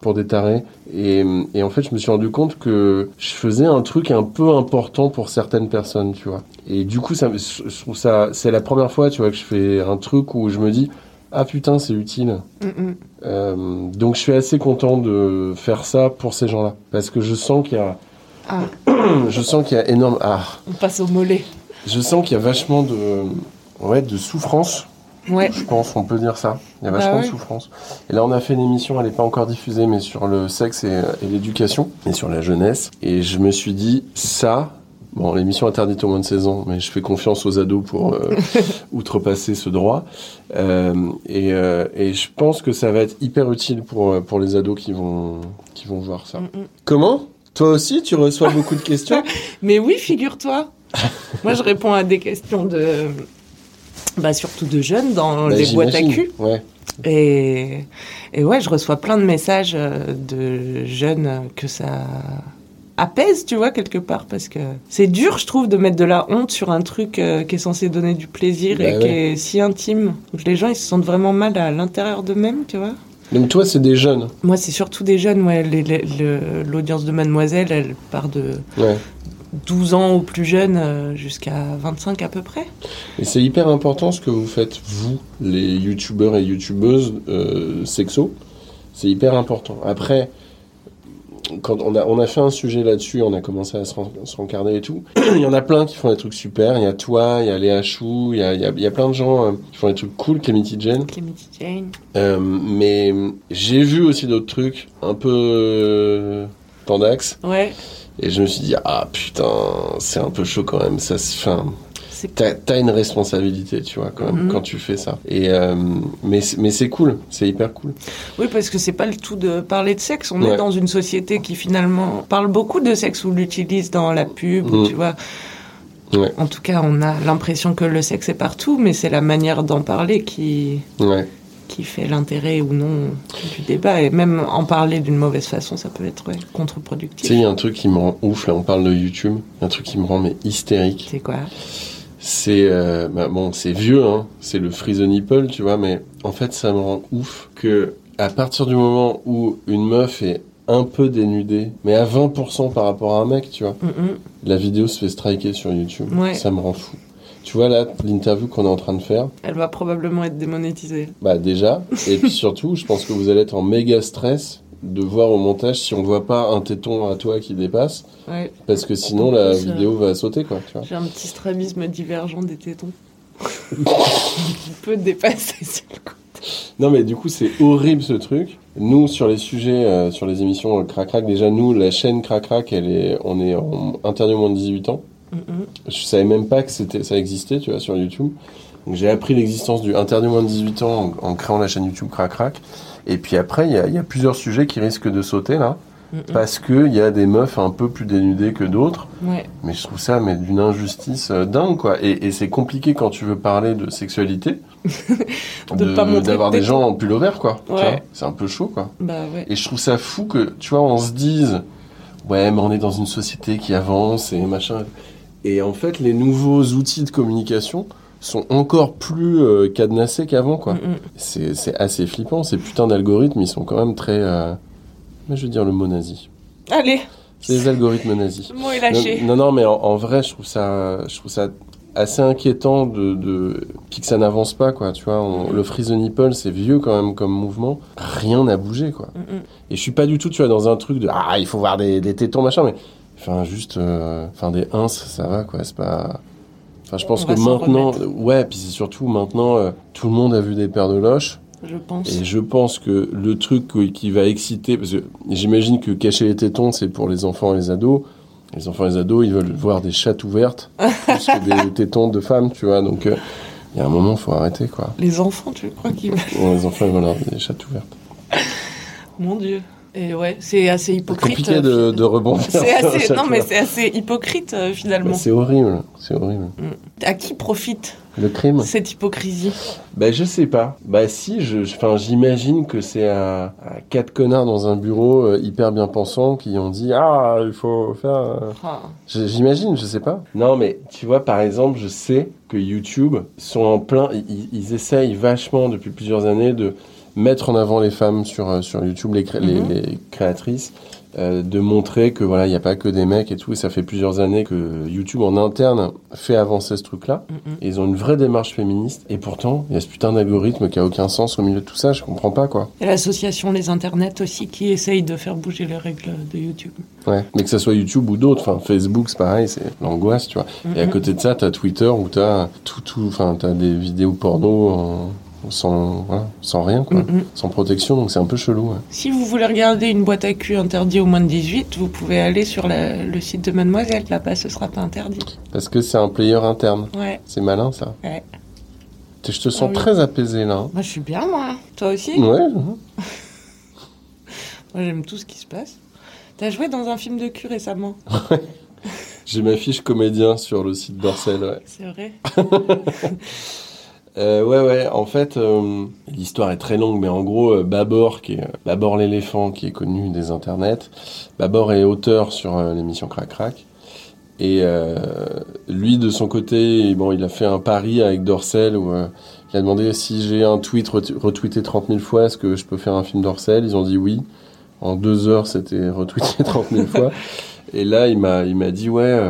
[SPEAKER 3] Pour des tarés. Et, et en fait, je me suis rendu compte que je faisais un truc un peu important pour certaines personnes, tu vois. Et du coup, ça, me- je trouve ça, c'est la première fois, tu vois, que je fais un truc où je me dis, ah putain, c'est utile.
[SPEAKER 4] Mm, mm.
[SPEAKER 3] Euh, donc je suis assez content de faire ça pour ces gens-là. Parce que je sens qu'il y a.
[SPEAKER 4] Ah.
[SPEAKER 3] je sens qu'il y a énorme. Ah.
[SPEAKER 4] On passe au mollet.
[SPEAKER 3] Je sens qu'il y a vachement de. Ouais, de souffrance.
[SPEAKER 4] Ouais.
[SPEAKER 3] Je pense, on peut dire ça. Il y a
[SPEAKER 4] Bah
[SPEAKER 3] vachement
[SPEAKER 4] ouais.
[SPEAKER 3] de souffrance. Et là, on a fait une émission, elle n'est pas encore diffusée, mais sur le sexe et, et l'éducation, et sur la jeunesse. Et je me suis dit, ça. Bon, l'émission interdite au moins de 16 ans, mais je fais confiance aux ados pour euh, outrepasser ce droit. Euh, et, euh, et je pense que ça va être hyper utile pour, euh, pour les ados qui vont, qui vont voir ça.
[SPEAKER 4] Mm, mm.
[SPEAKER 3] Comment? Toi aussi, tu reçois beaucoup de questions?
[SPEAKER 4] Mais oui, figure-toi. Moi, je réponds à des questions de. Bah, surtout de jeunes dans
[SPEAKER 3] Bah,
[SPEAKER 4] les boîtes à cul.
[SPEAKER 3] Ouais.
[SPEAKER 4] Et, et ouais, je reçois plein de messages euh, de jeunes que ça apaise, tu vois, quelque part. Parce que c'est dur, je trouve, de mettre de la honte sur un truc euh, qui est censé donner du plaisir
[SPEAKER 3] Bah
[SPEAKER 4] et qui est si intime. Donc les gens, ils se sentent vraiment mal à l'intérieur d'eux-mêmes, tu vois.
[SPEAKER 3] Donc toi, c'est des jeunes.
[SPEAKER 4] Moi, c'est surtout des jeunes. Ouais, l'audience de Mademoiselle, elle part de
[SPEAKER 3] Ouais.
[SPEAKER 4] 12 ans ou plus jeunes euh, jusqu'à 25 à peu près.
[SPEAKER 3] Et c'est hyper important ce que vous faites, vous, les youtubeurs et youtubeuses euh, sexo. C'est hyper important. Après, quand on a, on a fait un sujet là-dessus, on a commencé à se, ren- se rencarder et tout. il y en a plein qui font des trucs super. Il y a toi, il y a Léa Chou, il y a, il y a- il y a plein de gens euh, qui font des trucs cool, Clemity Jen.
[SPEAKER 4] Clemity Jane.
[SPEAKER 3] Euh, mais j'ai vu aussi d'autres trucs un peu euh, tendax.
[SPEAKER 4] Ouais,
[SPEAKER 3] Et je me suis dit, ah putain, c'est un peu chaud quand même. Ça, se-
[SPEAKER 4] c'est
[SPEAKER 3] T'as t'as une responsabilité, tu vois, quand, même,
[SPEAKER 4] Mhm.
[SPEAKER 3] quand tu fais ça. Et euh, mais c'est- mais c'est cool, c'est hyper cool.
[SPEAKER 4] Oui, parce que c'est pas le tout de parler de sexe. On
[SPEAKER 3] Ouais.
[SPEAKER 4] est dans une société qui finalement parle beaucoup de sexe ou l'utilise dans la pub, ou
[SPEAKER 3] Mm.
[SPEAKER 4] tu vois.
[SPEAKER 3] Ouais.
[SPEAKER 4] En tout cas, on a l'impression que le sexe est partout, mais c'est la manière d'en parler qui,
[SPEAKER 3] Ouais.
[SPEAKER 4] Qui fait l'intérêt ou non du débat. Et même en parler d'une mauvaise façon, ça peut être ouais,
[SPEAKER 3] Tu sais,
[SPEAKER 4] contre-productif.
[SPEAKER 3] il y a un truc qui me rend ouf, là, on parle de YouTube. Il y a un truc qui me rend mais hystérique.
[SPEAKER 4] C'est quoi?
[SPEAKER 3] C'est euh, bah, bon, c'est vieux, hein. C'est le free the nipple, tu vois, mais en fait, ça me rend ouf que à partir du moment où une meuf est un peu dénudée, mais à 20% par rapport à un mec, tu vois,
[SPEAKER 4] Mm,
[SPEAKER 3] la vidéo se fait striker sur YouTube.
[SPEAKER 4] Ouais.
[SPEAKER 3] Ça me rend fou. Tu vois là, l'interview qu'on est en train de faire,
[SPEAKER 4] Elle va probablement être démonétisée.
[SPEAKER 3] Bah déjà, et puis surtout, je pense que vous allez être en méga stress de voir au montage si on voit pas un téton à toi qui dépasse,
[SPEAKER 4] Ouais.
[SPEAKER 3] parce que sinon la vidéo va sauter quoi.
[SPEAKER 4] J'ai un petit strabisme divergent des tétons. qui peut dépasser sur le coup.
[SPEAKER 3] Non mais du coup c'est horrible ce truc. Nous sur les sujets, euh, sur les émissions euh, Crac Crac, déjà nous la chaîne Crac Crac, elle est, on est en interdit au moins de 18 ans.
[SPEAKER 4] Mm, mm.
[SPEAKER 3] Je savais même pas que c'était, ça existait, tu vois, sur YouTube. Donc j'ai appris l'existence du interdit moins de 18 ans en, en créant la chaîne YouTube Crac Crac. Et puis après il y a, il y a plusieurs sujets qui risquent de sauter là.
[SPEAKER 4] Mm, mm.
[SPEAKER 3] Parce que il y a des meufs un peu plus dénudées que d'autres,
[SPEAKER 4] Ouais.
[SPEAKER 3] mais je trouve ça mais d'une injustice euh, dingue quoi. Et, et c'est compliqué quand tu veux parler de sexualité,
[SPEAKER 4] De pas montrer
[SPEAKER 3] d'avoir
[SPEAKER 4] de
[SPEAKER 3] des gens en pull over quoi. tu
[SPEAKER 4] Ouais.
[SPEAKER 3] vois. C'est un peu chaud quoi.
[SPEAKER 4] Bah ouais.
[SPEAKER 3] Et je trouve ça fou que tu vois on se dise ouais mais on est dans une société qui avance et machin. Et en fait les nouveaux outils de communication sont encore plus euh, cadenassés qu'avant quoi.
[SPEAKER 4] Mm, mm.
[SPEAKER 3] C'est assez flippant. Ces putains d'algorithmes ils sont quand même très, euh, je veux dire le mot nazi.
[SPEAKER 4] Allez,
[SPEAKER 3] C'est les algorithmes nazis.
[SPEAKER 4] le mot est lâché.
[SPEAKER 3] Non, non, mais en, en vrai, je trouve ça, je trouve ça assez inquiétant de, de puis que ça n'avance pas, quoi. Tu vois, on- le Free the Nipple, c'est vieux quand même comme mouvement. Rien n'a bougé, quoi.
[SPEAKER 4] Mm, mm.
[SPEAKER 3] Et je suis pas du tout, tu vois, dans un truc de ah, il faut voir des, des tétons, machin, mais enfin juste, euh, enfin des ins, ça va, quoi. C'est pas. Enfin, je pense
[SPEAKER 4] On
[SPEAKER 3] que maintenant, ouais, puis c'est surtout maintenant, euh, tout le monde a vu des paires de loches.
[SPEAKER 4] Je pense.
[SPEAKER 3] Et je pense que le truc qui va exciter, parce que j'imagine que cacher les tétons, c'est pour les enfants et les ados. Les enfants et les ados, ils veulent voir des chattes ouvertes plus que des tétons de femmes, tu vois. Donc, euh, il y a un moment, faut arrêter, quoi.
[SPEAKER 4] Les enfants, tu crois qu'ils...
[SPEAKER 3] Bon, les enfants, ils veulent avoir des chattes ouvertes.
[SPEAKER 4] Mon Dieu. Et ouais, c'est assez
[SPEAKER 3] C'est
[SPEAKER 4] hypocrite.
[SPEAKER 3] compliqué
[SPEAKER 4] euh,
[SPEAKER 3] de, de rebondir.
[SPEAKER 4] C'est
[SPEAKER 3] sur la
[SPEAKER 4] assez... Non, mais c'est assez hypocrite, euh, finalement.
[SPEAKER 3] Bah, C'est horrible, c'est horrible.
[SPEAKER 4] À qui profite
[SPEAKER 3] Le crime
[SPEAKER 4] cette hypocrisie
[SPEAKER 3] Bah je sais pas. Bah si, je, enfin j'imagine que c'est à, à quatre connards dans un bureau euh, hyper bien pensants qui ont dit ah il faut faire. euh,
[SPEAKER 4] Ah.
[SPEAKER 3] J'imagine, je sais pas. Non, mais tu vois, par exemple, je sais que YouTube sont en plein. Ils, ils essayent vachement depuis plusieurs années de mettre en avant les femmes sur, euh, sur YouTube, les, cré-
[SPEAKER 4] Mhm.
[SPEAKER 3] les créatrices, euh, de montrer que voilà, il n'y a pas que des mecs et tout. Et ça fait plusieurs années que YouTube en interne fait avancer ce truc-là.
[SPEAKER 4] Mhm.
[SPEAKER 3] Et ils ont une vraie démarche féministe. Et pourtant, il y a ce putain d'algorithme qui a aucun sens au milieu de tout ça. Je comprends pas quoi.
[SPEAKER 4] Et l'association Les Internets aussi qui essaye de faire bouger les règles de YouTube.
[SPEAKER 3] Ouais. Mais que ça soit YouTube ou d'autres, enfin Facebook, c'est pareil, c'est l'angoisse, tu vois. Et à
[SPEAKER 4] Mhm.
[SPEAKER 3] côté de ça, t'as Twitter où t'as tout, tout, enfin, t'as des vidéos porno en- sans, voilà, sans rien, quoi. Sans protection, donc c'est un peu chelou. ouais.
[SPEAKER 4] Si vous voulez regarder une boîte à cul interdite aux moins de 18, vous pouvez aller sur la- le site de Mademoiselle. Là-bas, ce sera pas interdit.
[SPEAKER 3] Parce que c'est un player interne.
[SPEAKER 4] Ouais.
[SPEAKER 3] C'est malin, ça.
[SPEAKER 4] Ouais.
[SPEAKER 3] Je te sens
[SPEAKER 4] oui.
[SPEAKER 3] très apaisé, là. hein.
[SPEAKER 4] Moi, je suis bien, moi. Toi aussi
[SPEAKER 3] Ouais.
[SPEAKER 4] Moi, j'aime tout ce qui se passe. T'as joué dans un film de cul récemment
[SPEAKER 3] J'ai ma fiche comédien sur le site d'Orcel, ouais.
[SPEAKER 4] C'est vrai
[SPEAKER 3] Euh, ouais, ouais, en fait, euh, l'histoire est très longue, mais en gros, euh, Babor, qui est, Babor l'éléphant, qui est connu des internets, Babor est auteur sur l'émission Crac Crac. Et lui, de son côté, bon, il a fait un pari avec Dorcel où il a demandé si j'ai un tweet ret- retweeté 30 000 fois, est-ce que je peux faire un film Dorcel? Ils ont dit oui. En deux heures, c'était retweeté 30 000 fois. Et là, il m'a, dit ouais,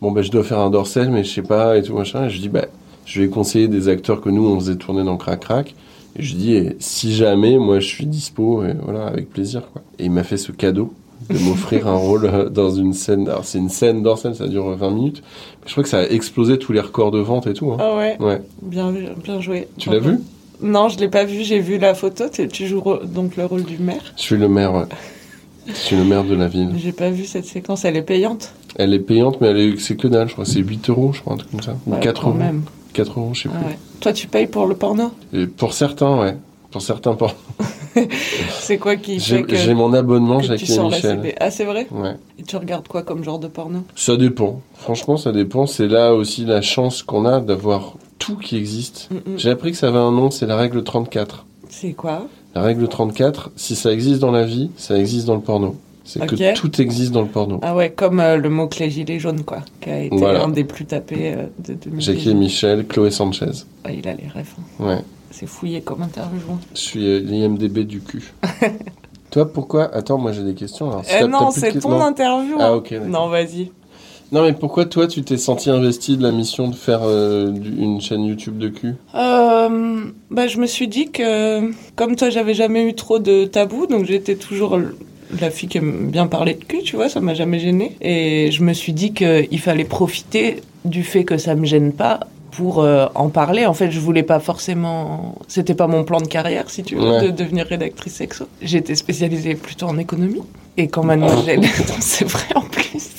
[SPEAKER 3] bon ben je dois faire un Dorcel, mais je sais pas et tout machin. Et je dis bah je vais conseiller des acteurs que nous on faisait tourner dans Crac Crac. Et je dis et si jamais moi je suis dispo et voilà avec plaisir quoi. Et il m'a fait ce cadeau de m'offrir un rôle euh, dans une scène. Alors c'est une scène d'Orcel, ça dure 20 minutes. Mais je crois que ça a explosé tous les records de vente et tout. Hein.
[SPEAKER 4] Ah ouais
[SPEAKER 3] Ouais.
[SPEAKER 4] Bien, bien joué.
[SPEAKER 3] Tu l'as vu?
[SPEAKER 4] Non, je l'ai pas vu. J'ai vu la photo. Tu joues donc le rôle du maire?
[SPEAKER 3] Je suis le maire. Ouais. Je suis le maire de la ville.
[SPEAKER 4] J'ai pas vu cette séquence. Elle est payante?
[SPEAKER 3] Elle est payante, mais elle est, c'est que dalle. Je crois c'est 8 euros, je crois, un truc comme ça. Ou
[SPEAKER 4] Ouais,
[SPEAKER 3] 4
[SPEAKER 4] quand
[SPEAKER 3] euros.
[SPEAKER 4] même.
[SPEAKER 3] 4 euros, je sais
[SPEAKER 4] Ah
[SPEAKER 3] plus.
[SPEAKER 4] ouais. Toi, tu payes pour le porno?
[SPEAKER 3] Et pour certains, ouais. Pour certains, pour...
[SPEAKER 4] C'est quoi qui
[SPEAKER 3] j'ai,
[SPEAKER 4] fait que,
[SPEAKER 3] j'ai mon abonnement Jackie et Michel.
[SPEAKER 4] Ah, c'est vrai?
[SPEAKER 3] Ouais.
[SPEAKER 4] Et tu regardes quoi comme genre de porno?
[SPEAKER 3] Ça dépend. Franchement, ça dépend. C'est là aussi la chance qu'on a d'avoir tout qui existe.
[SPEAKER 4] Mm, mm.
[SPEAKER 3] J'ai appris que ça avait un nom, c'est la règle 34.
[SPEAKER 4] C'est quoi?
[SPEAKER 3] La règle 34, si ça existe dans la vie, ça existe dans le porno. C'est que tout existe dans le porno.
[SPEAKER 4] Ah ouais, comme euh, le mot-clé gilet jaune, quoi, qui a été
[SPEAKER 3] Voilà.
[SPEAKER 4] un des plus tapés euh, de 2018.
[SPEAKER 3] Jackie Michel, Chloé Sanchez.
[SPEAKER 4] Ah, il a les refs. hein.
[SPEAKER 3] Ouais.
[SPEAKER 4] C'est fouillé comme interview.
[SPEAKER 3] Je suis euh, l'IMDB du cul. Toi, pourquoi? Attends, moi j'ai des questions. Alors, si
[SPEAKER 4] Eh
[SPEAKER 3] t'as-
[SPEAKER 4] non,
[SPEAKER 3] de
[SPEAKER 4] c'est ton
[SPEAKER 3] non.
[SPEAKER 4] interview.
[SPEAKER 3] Ah,
[SPEAKER 4] hein.
[SPEAKER 3] ok.
[SPEAKER 4] Non, vas-y.
[SPEAKER 3] Non, mais pourquoi toi, tu t'es senti investi de la mission de faire euh, une chaîne YouTube de cul?
[SPEAKER 4] Euh, bah, je me suis dit que, comme toi, j'avais jamais eu trop de tabous, donc j'étais toujours la fille qui aime bien parler de cul, tu vois, ça m'a jamais gênée. Et je me suis dit qu'il fallait profiter du fait que ça me gêne pas pour euh, en parler. En fait, je voulais pas forcément. C'était pas mon plan de carrière, si tu veux,
[SPEAKER 3] Ouais.
[SPEAKER 4] de devenir rédactrice sexo. J'étais spécialisée plutôt en économie. Et quand mademoiselle. C'est vrai en plus.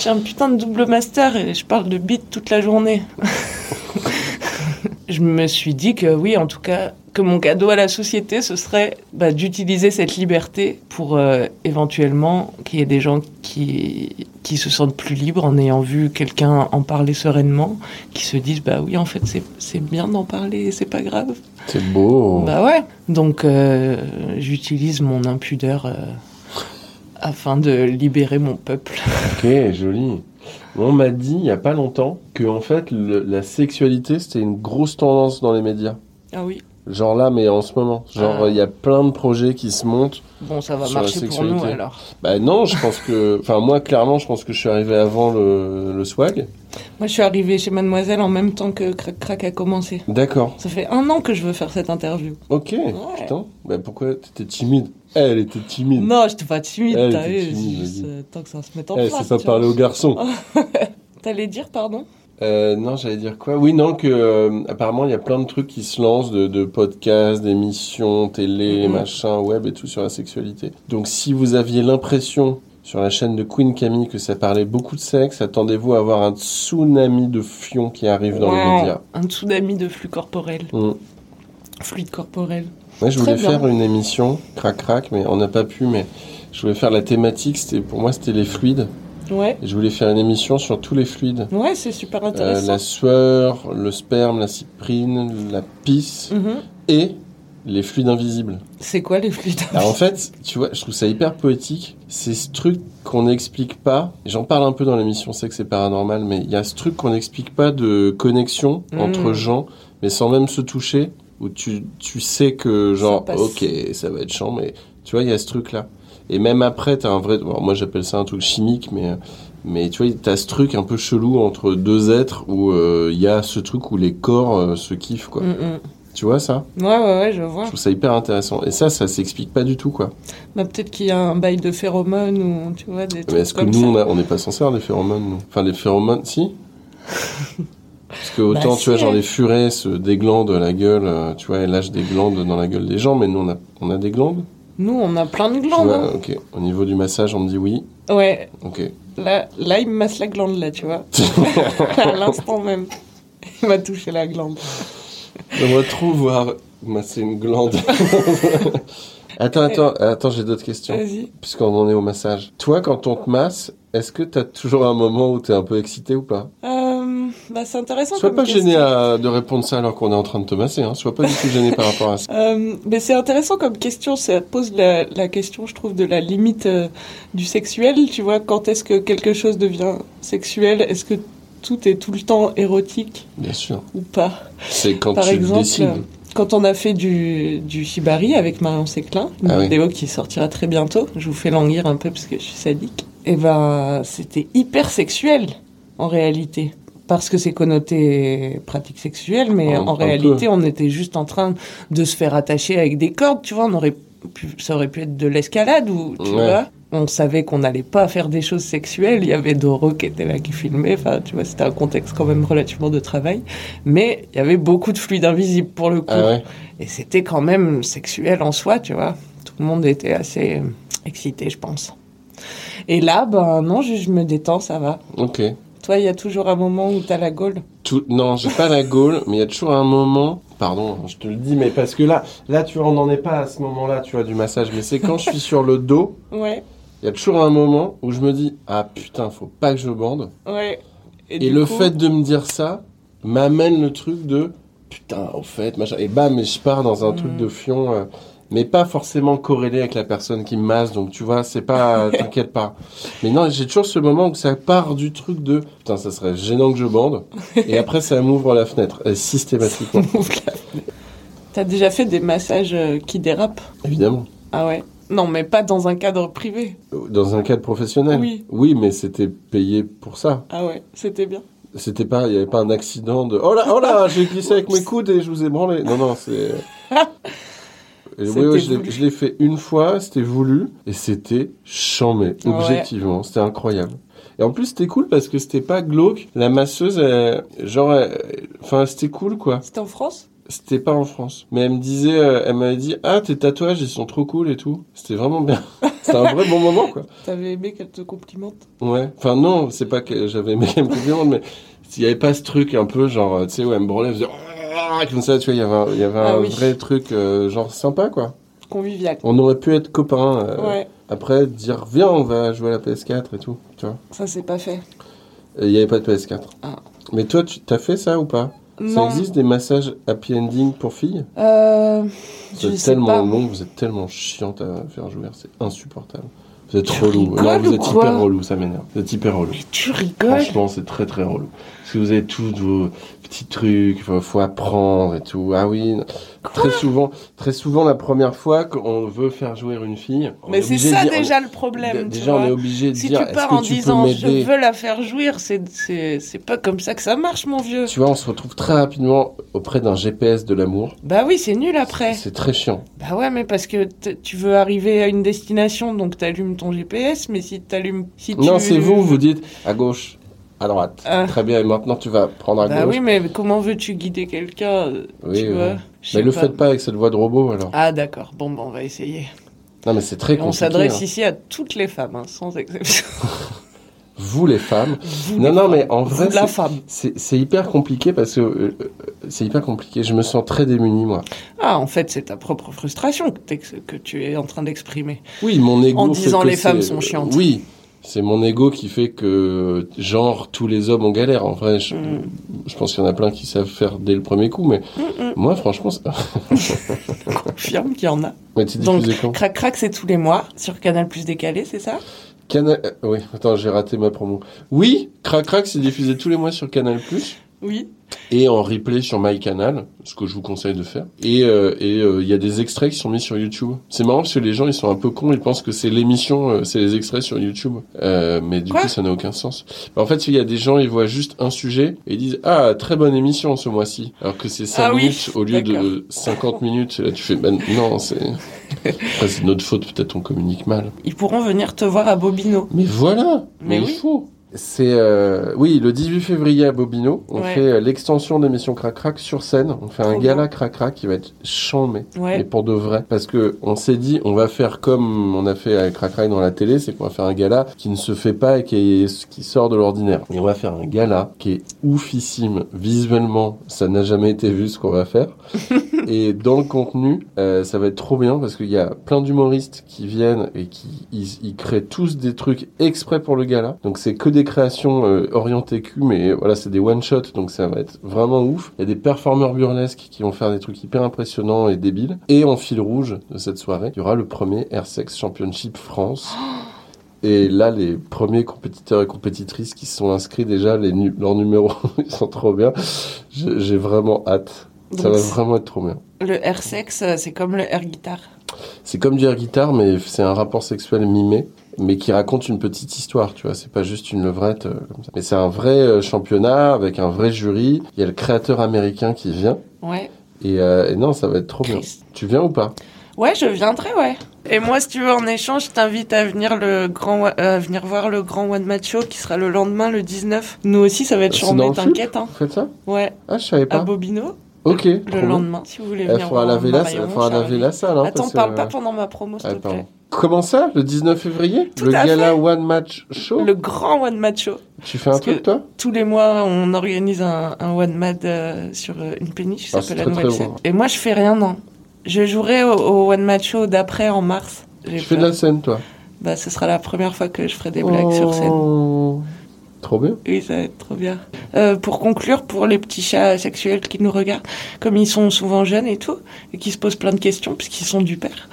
[SPEAKER 4] J'ai un putain de double master et je parle de bite toute la journée. je me suis dit que oui, en tout cas, que mon cadeau à la société, ce serait bah, d'utiliser cette liberté pour euh, éventuellement qu'il y ait des gens qui, qui se sentent plus libres en ayant vu quelqu'un en parler sereinement, qui se disent bah oui, en fait, c'est- bien d'en parler, c'est pas grave.
[SPEAKER 3] C'est beau.
[SPEAKER 4] Bah ouais. Donc euh, j'utilise mon impudeur euh, afin de libérer mon peuple.
[SPEAKER 3] Ok, joli. On m'a dit il y a pas longtemps que en fait le- la sexualité c'était une grosse tendance dans les médias.
[SPEAKER 4] Ah oui.
[SPEAKER 3] Genre là, mais en ce moment. Genre
[SPEAKER 4] Ah.
[SPEAKER 3] il y a plein de projets qui se montent.
[SPEAKER 4] Bon, ça va marcher pour nous alors.
[SPEAKER 3] Bah non, je pense que, enfin moi clairement, je pense que je suis arrivé avant le, le swag.
[SPEAKER 4] Moi, je suis arrivée chez Mademoiselle en même temps que Crac Crac a commencé.
[SPEAKER 3] D'accord.
[SPEAKER 4] Ça fait un an que je veux faire cette interview.
[SPEAKER 3] Ok. Putain. Bah pourquoi t'étais timide? Elle était timide.
[SPEAKER 4] Non, j'étais pas timide,
[SPEAKER 3] Elle
[SPEAKER 4] t'as vu, juste euh, tant que ça se mette en
[SPEAKER 3] Eh,
[SPEAKER 4] place.
[SPEAKER 3] c'est pas
[SPEAKER 4] tu
[SPEAKER 3] parler aux garçons.
[SPEAKER 4] T'allais dire, pardon?
[SPEAKER 3] Euh, non, j'allais dire quoi? Oui, non, que euh, apparemment il y a plein de trucs qui se lancent, de, de podcasts, d'émissions, télé,
[SPEAKER 4] Mhm.
[SPEAKER 3] machin, web et tout sur la sexualité. Donc si vous aviez l'impression sur la chaîne de Queen Camille que ça parlait beaucoup de sexe, attendez-vous à avoir un tsunami de fions qui arrive dans les médias.
[SPEAKER 4] Un tsunami de flux corporel.
[SPEAKER 3] Mm.
[SPEAKER 4] Fluide corporel.
[SPEAKER 3] Moi, je voulais
[SPEAKER 4] bien.
[SPEAKER 3] faire une émission, crac crac, mais on n'a pas pu, mais je voulais faire la thématique, c'était pour moi c'était les fluides.
[SPEAKER 4] Ouais.
[SPEAKER 3] Et je voulais faire une émission sur tous les fluides.
[SPEAKER 4] Ouais, c'est super
[SPEAKER 3] Euh,
[SPEAKER 4] intéressant.
[SPEAKER 3] la sueur, le sperme, la cyprine, la pisse
[SPEAKER 4] Mhm.
[SPEAKER 3] et les fluides invisibles.
[SPEAKER 4] C'est quoi les fluides
[SPEAKER 3] Alors en fait, tu vois, je trouve ça hyper poétique. C'est ce truc qu'on n'explique pas. J'en parle un peu dans l'émission Sexe et Paranormal, mais il y a ce truc qu'on n'explique pas de connexion
[SPEAKER 4] Mm.
[SPEAKER 3] entre gens, mais sans même se toucher, où tu, tu sais que genre ok ça va être chiant mais tu vois il y a ce truc là et même après t'as un vrai bon, moi j'appelle ça un truc chimique mais mais tu vois t'as ce truc un peu chelou entre deux êtres où euh, il y a ce truc où les corps euh, se kiffent quoi
[SPEAKER 4] Mm, mm.
[SPEAKER 3] tu vois ça?
[SPEAKER 4] Ouais, ouais, ouais, je vois.
[SPEAKER 3] je trouve ça hyper intéressant et ça ça s'explique pas du tout quoi
[SPEAKER 4] Bah, peut-être qu'il y a un bail de phéromones ou tu vois des
[SPEAKER 3] mais
[SPEAKER 4] trucs
[SPEAKER 3] est-ce que nous
[SPEAKER 4] ça.
[SPEAKER 3] on n'est pas censé avoir des phéromones nous? Enfin les phéromones si? Parce que autant,
[SPEAKER 4] Bah,
[SPEAKER 3] tu vois, genre
[SPEAKER 4] hein.
[SPEAKER 3] les furets se déglandent la gueule, euh, tu vois, elles lâchent des glandes dans la gueule des gens, mais nous, on a, on a des glandes?
[SPEAKER 4] Nous, on a plein de glandes.
[SPEAKER 3] vois,
[SPEAKER 4] hein.
[SPEAKER 3] ok. Au niveau du massage, on me dit oui.
[SPEAKER 4] Ouais,
[SPEAKER 3] Ok.
[SPEAKER 4] là, là, il me masse la glande, là, tu vois. à l'instant même. Il m'a touché la glande.
[SPEAKER 3] J'aimerais trop voir masser une glande. attends, attends, attends, j'ai d'autres questions.
[SPEAKER 4] Vas-y.
[SPEAKER 3] Puisqu'on en est au massage. Toi, quand on te masse, est-ce que t'as toujours un moment où t'es un peu excité ou pas?
[SPEAKER 4] Euh, bah, c'est intéressant.
[SPEAKER 3] Sois pas
[SPEAKER 4] question.
[SPEAKER 3] gêné à- de répondre ça alors qu'on est en train de te masser, hein. Sois pas du tout gêné par rapport à ça.
[SPEAKER 4] Euh, mais c'est intéressant comme question, ça pose la, la question, je trouve, de la limite euh, du sexuel. Tu vois, quand est-ce que quelque chose devient sexuel? Est-ce que tout est tout le temps érotique?
[SPEAKER 3] Bien sûr.
[SPEAKER 4] ou pas?
[SPEAKER 3] C'est quand
[SPEAKER 4] Par
[SPEAKER 3] tu le
[SPEAKER 4] exemple,
[SPEAKER 3] décides.
[SPEAKER 4] euh, quand on a fait du, du shibari avec Marion Séclin, une
[SPEAKER 3] Ah oui.
[SPEAKER 4] vidéo qui sortira très bientôt, je vous fais languir un peu parce que je suis sadique, et ben c'était hyper sexuel en réalité. Parce que c'est connoté pratique sexuelle, mais
[SPEAKER 3] Un-
[SPEAKER 4] en réalité,
[SPEAKER 3] peu.
[SPEAKER 4] on était juste en train de se faire attacher avec des cordes, tu vois. On aurait pu, ça aurait pu être de l'escalade ou, tu
[SPEAKER 3] Ouais.
[SPEAKER 4] vois. On savait qu'on n'allait pas faire des choses sexuelles. Il y avait Doro qui était là, qui filmait. Enfin, tu vois, c'était un contexte quand même relativement de travail. Mais il y avait beaucoup de fluide invisible pour le coup.
[SPEAKER 3] Ah ouais
[SPEAKER 4] Et c'était quand même sexuel en soi, tu vois. Tout le monde était assez excité, je pense. Et là, ben non, je, je me détends, ça va.
[SPEAKER 3] Ok.
[SPEAKER 4] Toi, il y a toujours un moment où t'as la gaule.
[SPEAKER 3] Tout, non, j'ai pas la gaule, mais il y a toujours un moment. Pardon, je te le dis, mais parce que là, là, tu vois, on n'en est pas à ce moment-là, tu vois, du massage. Mais c'est quand je suis sur le dos,
[SPEAKER 4] Ouais,
[SPEAKER 3] il y a toujours un moment où je me dis, ah putain, faut pas que je bande.
[SPEAKER 4] ouais.
[SPEAKER 3] Et, le
[SPEAKER 4] coup-
[SPEAKER 3] fait de me dire ça m'amène le truc de, putain, au fait, machin. Et bam, et je pars dans un truc
[SPEAKER 4] Mm.
[SPEAKER 3] de fion, euh, mais pas forcément corrélé avec la personne qui me masse. Donc, tu vois, c'est pas, t'inquiète pas. Mais non, j'ai toujours ce moment où ça part du truc de, putain, ça serait gênant que je bande. Et après, ça m'ouvre la fenêtre, euh, systématiquement.
[SPEAKER 4] T'as déjà fait des massages euh, qui dérapent?
[SPEAKER 3] Évidemment.
[SPEAKER 4] Ah ouais? Non, mais pas dans un cadre privé.
[SPEAKER 3] Dans un cadre professionnel?
[SPEAKER 4] Oui.
[SPEAKER 3] Oui, mais c'était payé pour ça.
[SPEAKER 4] Ah ouais, c'était bien.
[SPEAKER 3] C'était pas, il y avait pas un accident de, oh là, oh là, j'ai glissé avec mes coudes et je vous ai branlé. Non, non, c'est. Et oui, je je l'ai fait une fois, c'était voulu, et c'était chambé,
[SPEAKER 4] ouais.
[SPEAKER 3] objectivement, c'était incroyable. Et en plus, c'était cool parce que c'était pas glauque. La masseuse, elle- genre, elle- enfin, c'était cool, quoi.
[SPEAKER 4] C'était en France?
[SPEAKER 3] C'était pas en France. Mais elle me disait, euh, elle m'avait dit, ah, tes tatouages, ils sont trop cool et tout. C'était vraiment bien. C'était un vrai bon moment, quoi.
[SPEAKER 4] T'avais aimé qu'elle te complimente?
[SPEAKER 3] Ouais. Enfin, non, c'est pas que j'avais aimé qu'elle me complimente, mais s'il y avait pas ce truc un peu, genre, tu sais, où elle me branlait, elle faisait, Ah comme ça, tu vois, il y avait un, il y avait
[SPEAKER 4] Ah
[SPEAKER 3] un
[SPEAKER 4] oui.
[SPEAKER 3] vrai truc, euh, genre, sympa, quoi.
[SPEAKER 4] Convivial.
[SPEAKER 3] On aurait pu être copains. euh,
[SPEAKER 4] Ouais,
[SPEAKER 3] Après, dire, viens, on va jouer à la PS4 et tout, tu vois.
[SPEAKER 4] ça c'est pas fait.
[SPEAKER 3] Il y avait pas de PS4.
[SPEAKER 4] Ah.
[SPEAKER 3] Mais toi, tu t'as fait ça ou pas?
[SPEAKER 4] Non.
[SPEAKER 3] Ça existe des massages happy ending pour filles?
[SPEAKER 4] Euh,
[SPEAKER 3] Vous êtes tellement long, vous êtes tellement chiante à faire jouer, c'est insupportable. Vous êtes relou. Non, vous
[SPEAKER 4] ou
[SPEAKER 3] êtes hyper relou, ça m'énerve. Vous êtes hyper relou.
[SPEAKER 4] Tu rigoles?
[SPEAKER 3] Franchement, c'est très très relou. Parce que vous avez tous vos petits trucs, faut, faut apprendre et tout. Ah oui. très souvent, très souvent, la première fois qu'on veut faire jouer une fille. on
[SPEAKER 4] Mais
[SPEAKER 3] est
[SPEAKER 4] c'est ça
[SPEAKER 3] dire-
[SPEAKER 4] déjà le problème.
[SPEAKER 3] Déjà, on est obligé de
[SPEAKER 4] Si
[SPEAKER 3] dire,
[SPEAKER 4] tu pars en
[SPEAKER 3] tu
[SPEAKER 4] disant je veux la faire jouir, c'est c'est c'est pas comme ça que ça marche, mon vieux.
[SPEAKER 3] Tu vois, on se retrouve très rapidement auprès d'un GPS de l'amour.
[SPEAKER 4] Bah oui, c'est nul après.
[SPEAKER 3] C'est très chiant.
[SPEAKER 4] Bah ouais, mais parce que tu veux arriver à une destination, donc t'allumes ton GPS, mais si t'allumes, si tu
[SPEAKER 3] Non, c'est vous, vous dites à gauche, à droite.
[SPEAKER 4] Ah.
[SPEAKER 3] Très bien, et maintenant tu vas prendre à
[SPEAKER 4] Bah
[SPEAKER 3] gauche.
[SPEAKER 4] oui, mais comment veux-tu guider quelqu'un euh,
[SPEAKER 3] Oui,
[SPEAKER 4] Tu
[SPEAKER 3] oui.
[SPEAKER 4] vois
[SPEAKER 3] Mais le faites pas avec cette voix de robot alors.
[SPEAKER 4] Ah d'accord. Bon, bon, on va essayer.
[SPEAKER 3] Non, mais c'est très
[SPEAKER 4] Et on
[SPEAKER 3] compliqué.
[SPEAKER 4] s'adresse
[SPEAKER 3] hein.
[SPEAKER 4] ici à toutes les femmes, hein, sans exception.
[SPEAKER 3] Vous les femmes.
[SPEAKER 4] Vous,
[SPEAKER 3] Non,
[SPEAKER 4] les
[SPEAKER 3] non,
[SPEAKER 4] femmes.
[SPEAKER 3] mais en vrai, c'est-
[SPEAKER 4] femme.
[SPEAKER 3] C'est c'est hyper compliqué parce que euh, euh, c'est hyper compliqué. Je me sens très démuni moi.
[SPEAKER 4] Ah, en fait, c'est ta propre frustration que, que tu es en train d'exprimer.
[SPEAKER 3] Oui, mon ego.
[SPEAKER 4] En disant
[SPEAKER 3] que
[SPEAKER 4] les femmes sont chiantes.
[SPEAKER 3] Oui, c'est mon ego qui fait que genre tous les hommes ont galère. En vrai, je,
[SPEAKER 4] Mm.
[SPEAKER 3] je pense qu'il y en a plein qui savent faire dès le premier coup, mais moi franchement, c'est-
[SPEAKER 4] Confirme qu'il y en a.
[SPEAKER 3] mais tu
[SPEAKER 4] Donc,
[SPEAKER 3] diffusé quand
[SPEAKER 4] Crac Crac, c'est tous les mois sur Canal Plus décalé, c'est ça?
[SPEAKER 3] Canal. euh, oui, attends, j'ai raté ma promo. Oui, Crac Crac, c'est diffusé tous les mois sur Canal+.
[SPEAKER 4] Oui.
[SPEAKER 3] Et en replay sur MyCanal, ce que je vous conseille de faire. Et euh, et euh, il y a des extraits qui sont mis sur YouTube. C'est marrant parce que les gens ils sont un peu cons, ils pensent que c'est l'émission, euh, c'est les extraits sur YouTube. Euh, mais du
[SPEAKER 4] Quoi
[SPEAKER 3] coup ça n'a aucun sens. En fait, il y a des gens ils voient juste un sujet et ils disent ah très bonne émission ce mois-ci, alors que c'est 5
[SPEAKER 4] Ah oui,
[SPEAKER 3] minutes au lieu
[SPEAKER 4] d'accord.
[SPEAKER 3] de 50 minutes. Et là tu fais ben non c'est Après, c'est notre faute peut-être on communique mal.
[SPEAKER 4] Ils pourront venir te voir à Bobino.
[SPEAKER 3] Mais voilà,
[SPEAKER 4] Mais
[SPEAKER 3] mais,
[SPEAKER 4] oui.
[SPEAKER 3] il faut. C'est euh, oui le 18 février à Bobino, on
[SPEAKER 4] Ouais.
[SPEAKER 3] fait euh, l'extension de l'émission Crac Crac sur scène. On fait un gala Crac Crac qui va être chambé,
[SPEAKER 4] Ouais.
[SPEAKER 3] mais pour de vrai, parce que on s'est dit on va faire comme on a fait avec Crac Crac dans la télé, c'est qu'on va faire un gala qui ne se fait pas et qui, est, qui sort de l'ordinaire. Et on va faire un gala qui est oufissime visuellement, ça n'a jamais été vu ce qu'on va faire. et dans le contenu, euh, ça va être trop bien parce qu'il y a plein d'humoristes qui viennent et qui ils, ils créent tous des trucs exprès pour le gala. Donc c'est que des créations euh, orientées cul, mais voilà, c'est des one shot, donc ça va être vraiment ouf. Il y a des performeurs burlesques qui vont faire des trucs hyper impressionnants et débiles. Et en fil rouge de cette soirée, il y aura le premier Air Sex Championship France. Et là, les premiers compétiteurs et compétitrices qui se sont inscrits déjà, les nu- leurs numéros, ils sont trop bien. J'ai vraiment hâte. Ça
[SPEAKER 4] Donc,
[SPEAKER 3] va vraiment être trop bien.
[SPEAKER 4] Le air sex, euh, c'est comme le air guitare.
[SPEAKER 3] C'est comme du air guitar, mais c'est un rapport sexuel mimé, mais qui raconte une petite histoire, tu vois. C'est pas juste une levrette euh, comme ça. Mais c'est un vrai euh, championnat avec un vrai jury. Il y a le créateur américain qui vient.
[SPEAKER 4] Ouais.
[SPEAKER 3] Et, euh, et non, ça va être trop bien. Tu viens ou pas?
[SPEAKER 4] Ouais, je viendrai, ouais. Et moi, si tu veux, en échange, je t'invite à venir le grand, euh, à venir voir le grand one match show qui sera le lendemain, le 19. Nous aussi, ça va être chambé, t'inquiète, hein.
[SPEAKER 3] Vous faites ça?
[SPEAKER 4] Ouais,
[SPEAKER 3] Ah, je savais
[SPEAKER 4] à
[SPEAKER 3] pas.
[SPEAKER 4] Bobino,
[SPEAKER 3] Ok.
[SPEAKER 4] le lendemain, si vous voulez
[SPEAKER 3] Il
[SPEAKER 4] venir
[SPEAKER 3] faudra
[SPEAKER 4] voir
[SPEAKER 3] laver la,
[SPEAKER 4] Marion,
[SPEAKER 3] faudra laver la salle. Hein,
[SPEAKER 4] Attends,
[SPEAKER 3] parce
[SPEAKER 4] parle pas pendant ma promo, s'il te
[SPEAKER 3] pardon.
[SPEAKER 4] plaît.
[SPEAKER 3] Comment ça Le 19 février
[SPEAKER 4] Tout
[SPEAKER 3] Le gala One Match Show
[SPEAKER 4] Le grand one match show.
[SPEAKER 3] Tu fais un
[SPEAKER 4] Parce
[SPEAKER 3] truc, toi
[SPEAKER 4] Tous les mois, on organise un, un one mad euh, sur euh, une péniche qui
[SPEAKER 3] Ah,
[SPEAKER 4] s'appelle la nouvelle scène.
[SPEAKER 3] bon.
[SPEAKER 4] Et moi, je fais rien, non. Je jouerai au, au one match show d'après en mars.
[SPEAKER 3] Tu fais de la scène, toi
[SPEAKER 4] Bah, ce sera la première fois que je ferai des blagues sur scène.
[SPEAKER 3] Oh. Trop bien.
[SPEAKER 4] Oui, ça va être trop bien. Euh, pour conclure, pour les petits chats sexuels qui nous regardent, comme ils sont souvent jeunes et tout, et qui se posent plein de questions puisqu'ils sont du père,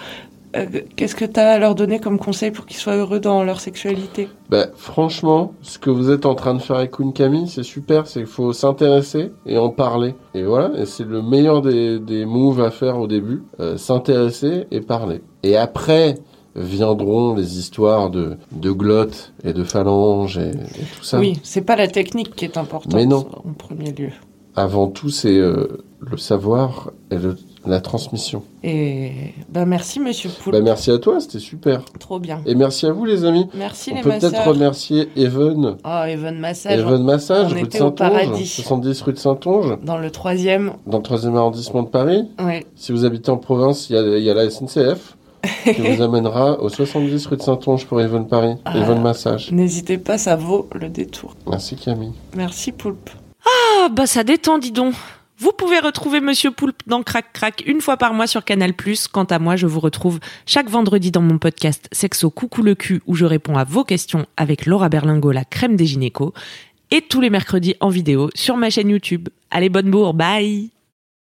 [SPEAKER 4] euh, qu'est-ce que tu as à leur donner comme conseil pour qu'ils soient heureux dans leur sexualité?
[SPEAKER 3] Bah, franchement, ce que vous êtes en train de faire avec Queen Camille, c'est super. C'est qu'il faut s'intéresser et en parler. Et voilà, et c'est le meilleur des, des moves à faire au début. euh, s'intéresser et parler. Et après viendront les histoires de, de glotte et de phalanges et, et tout ça.
[SPEAKER 4] Oui, c'est pas la technique qui est importante
[SPEAKER 3] Mais non.
[SPEAKER 4] en premier lieu.
[SPEAKER 3] Avant tout, c'est euh, le savoir et le- la transmission.
[SPEAKER 4] Et bah merci Monsieur Poulpe,
[SPEAKER 3] Bah, merci à toi, c'était super.
[SPEAKER 4] trop bien.
[SPEAKER 3] Et merci à vous, les amis.
[SPEAKER 4] Merci
[SPEAKER 3] On
[SPEAKER 4] les
[SPEAKER 3] peut peut-être remercier Even.
[SPEAKER 4] Oh, Even Massage,
[SPEAKER 3] Even Massage,
[SPEAKER 4] on
[SPEAKER 3] rue de
[SPEAKER 4] était
[SPEAKER 3] Saint-Onge,
[SPEAKER 4] paradis.
[SPEAKER 3] 70 rue de Saint-Onge,
[SPEAKER 4] dans le troisième.
[SPEAKER 3] dans le 3e arrondissement de Paris.
[SPEAKER 4] Ouais.
[SPEAKER 3] Si vous habitez en province, il y a, il y a la SNCF qui vous amènera au 70 rue de Saint-Onge pour Even Paris,
[SPEAKER 4] Ah.
[SPEAKER 3] Even Massage.
[SPEAKER 4] N'hésitez pas, ça vaut le détour.
[SPEAKER 3] Merci Camille.
[SPEAKER 4] Merci Poulpe.
[SPEAKER 2] Ah bah ça détend, dis donc. Vous pouvez retrouver Monsieur Poulpe dans Crac Crac une fois par mois sur Canal+. Quant à moi, je vous retrouve chaque vendredi dans mon podcast Sexo Coucou le cul où je réponds à vos questions avec Laura Berlingo, la crème des gynécos. Et tous les mercredis en vidéo sur ma chaîne YouTube. Allez, bonne bourre, bye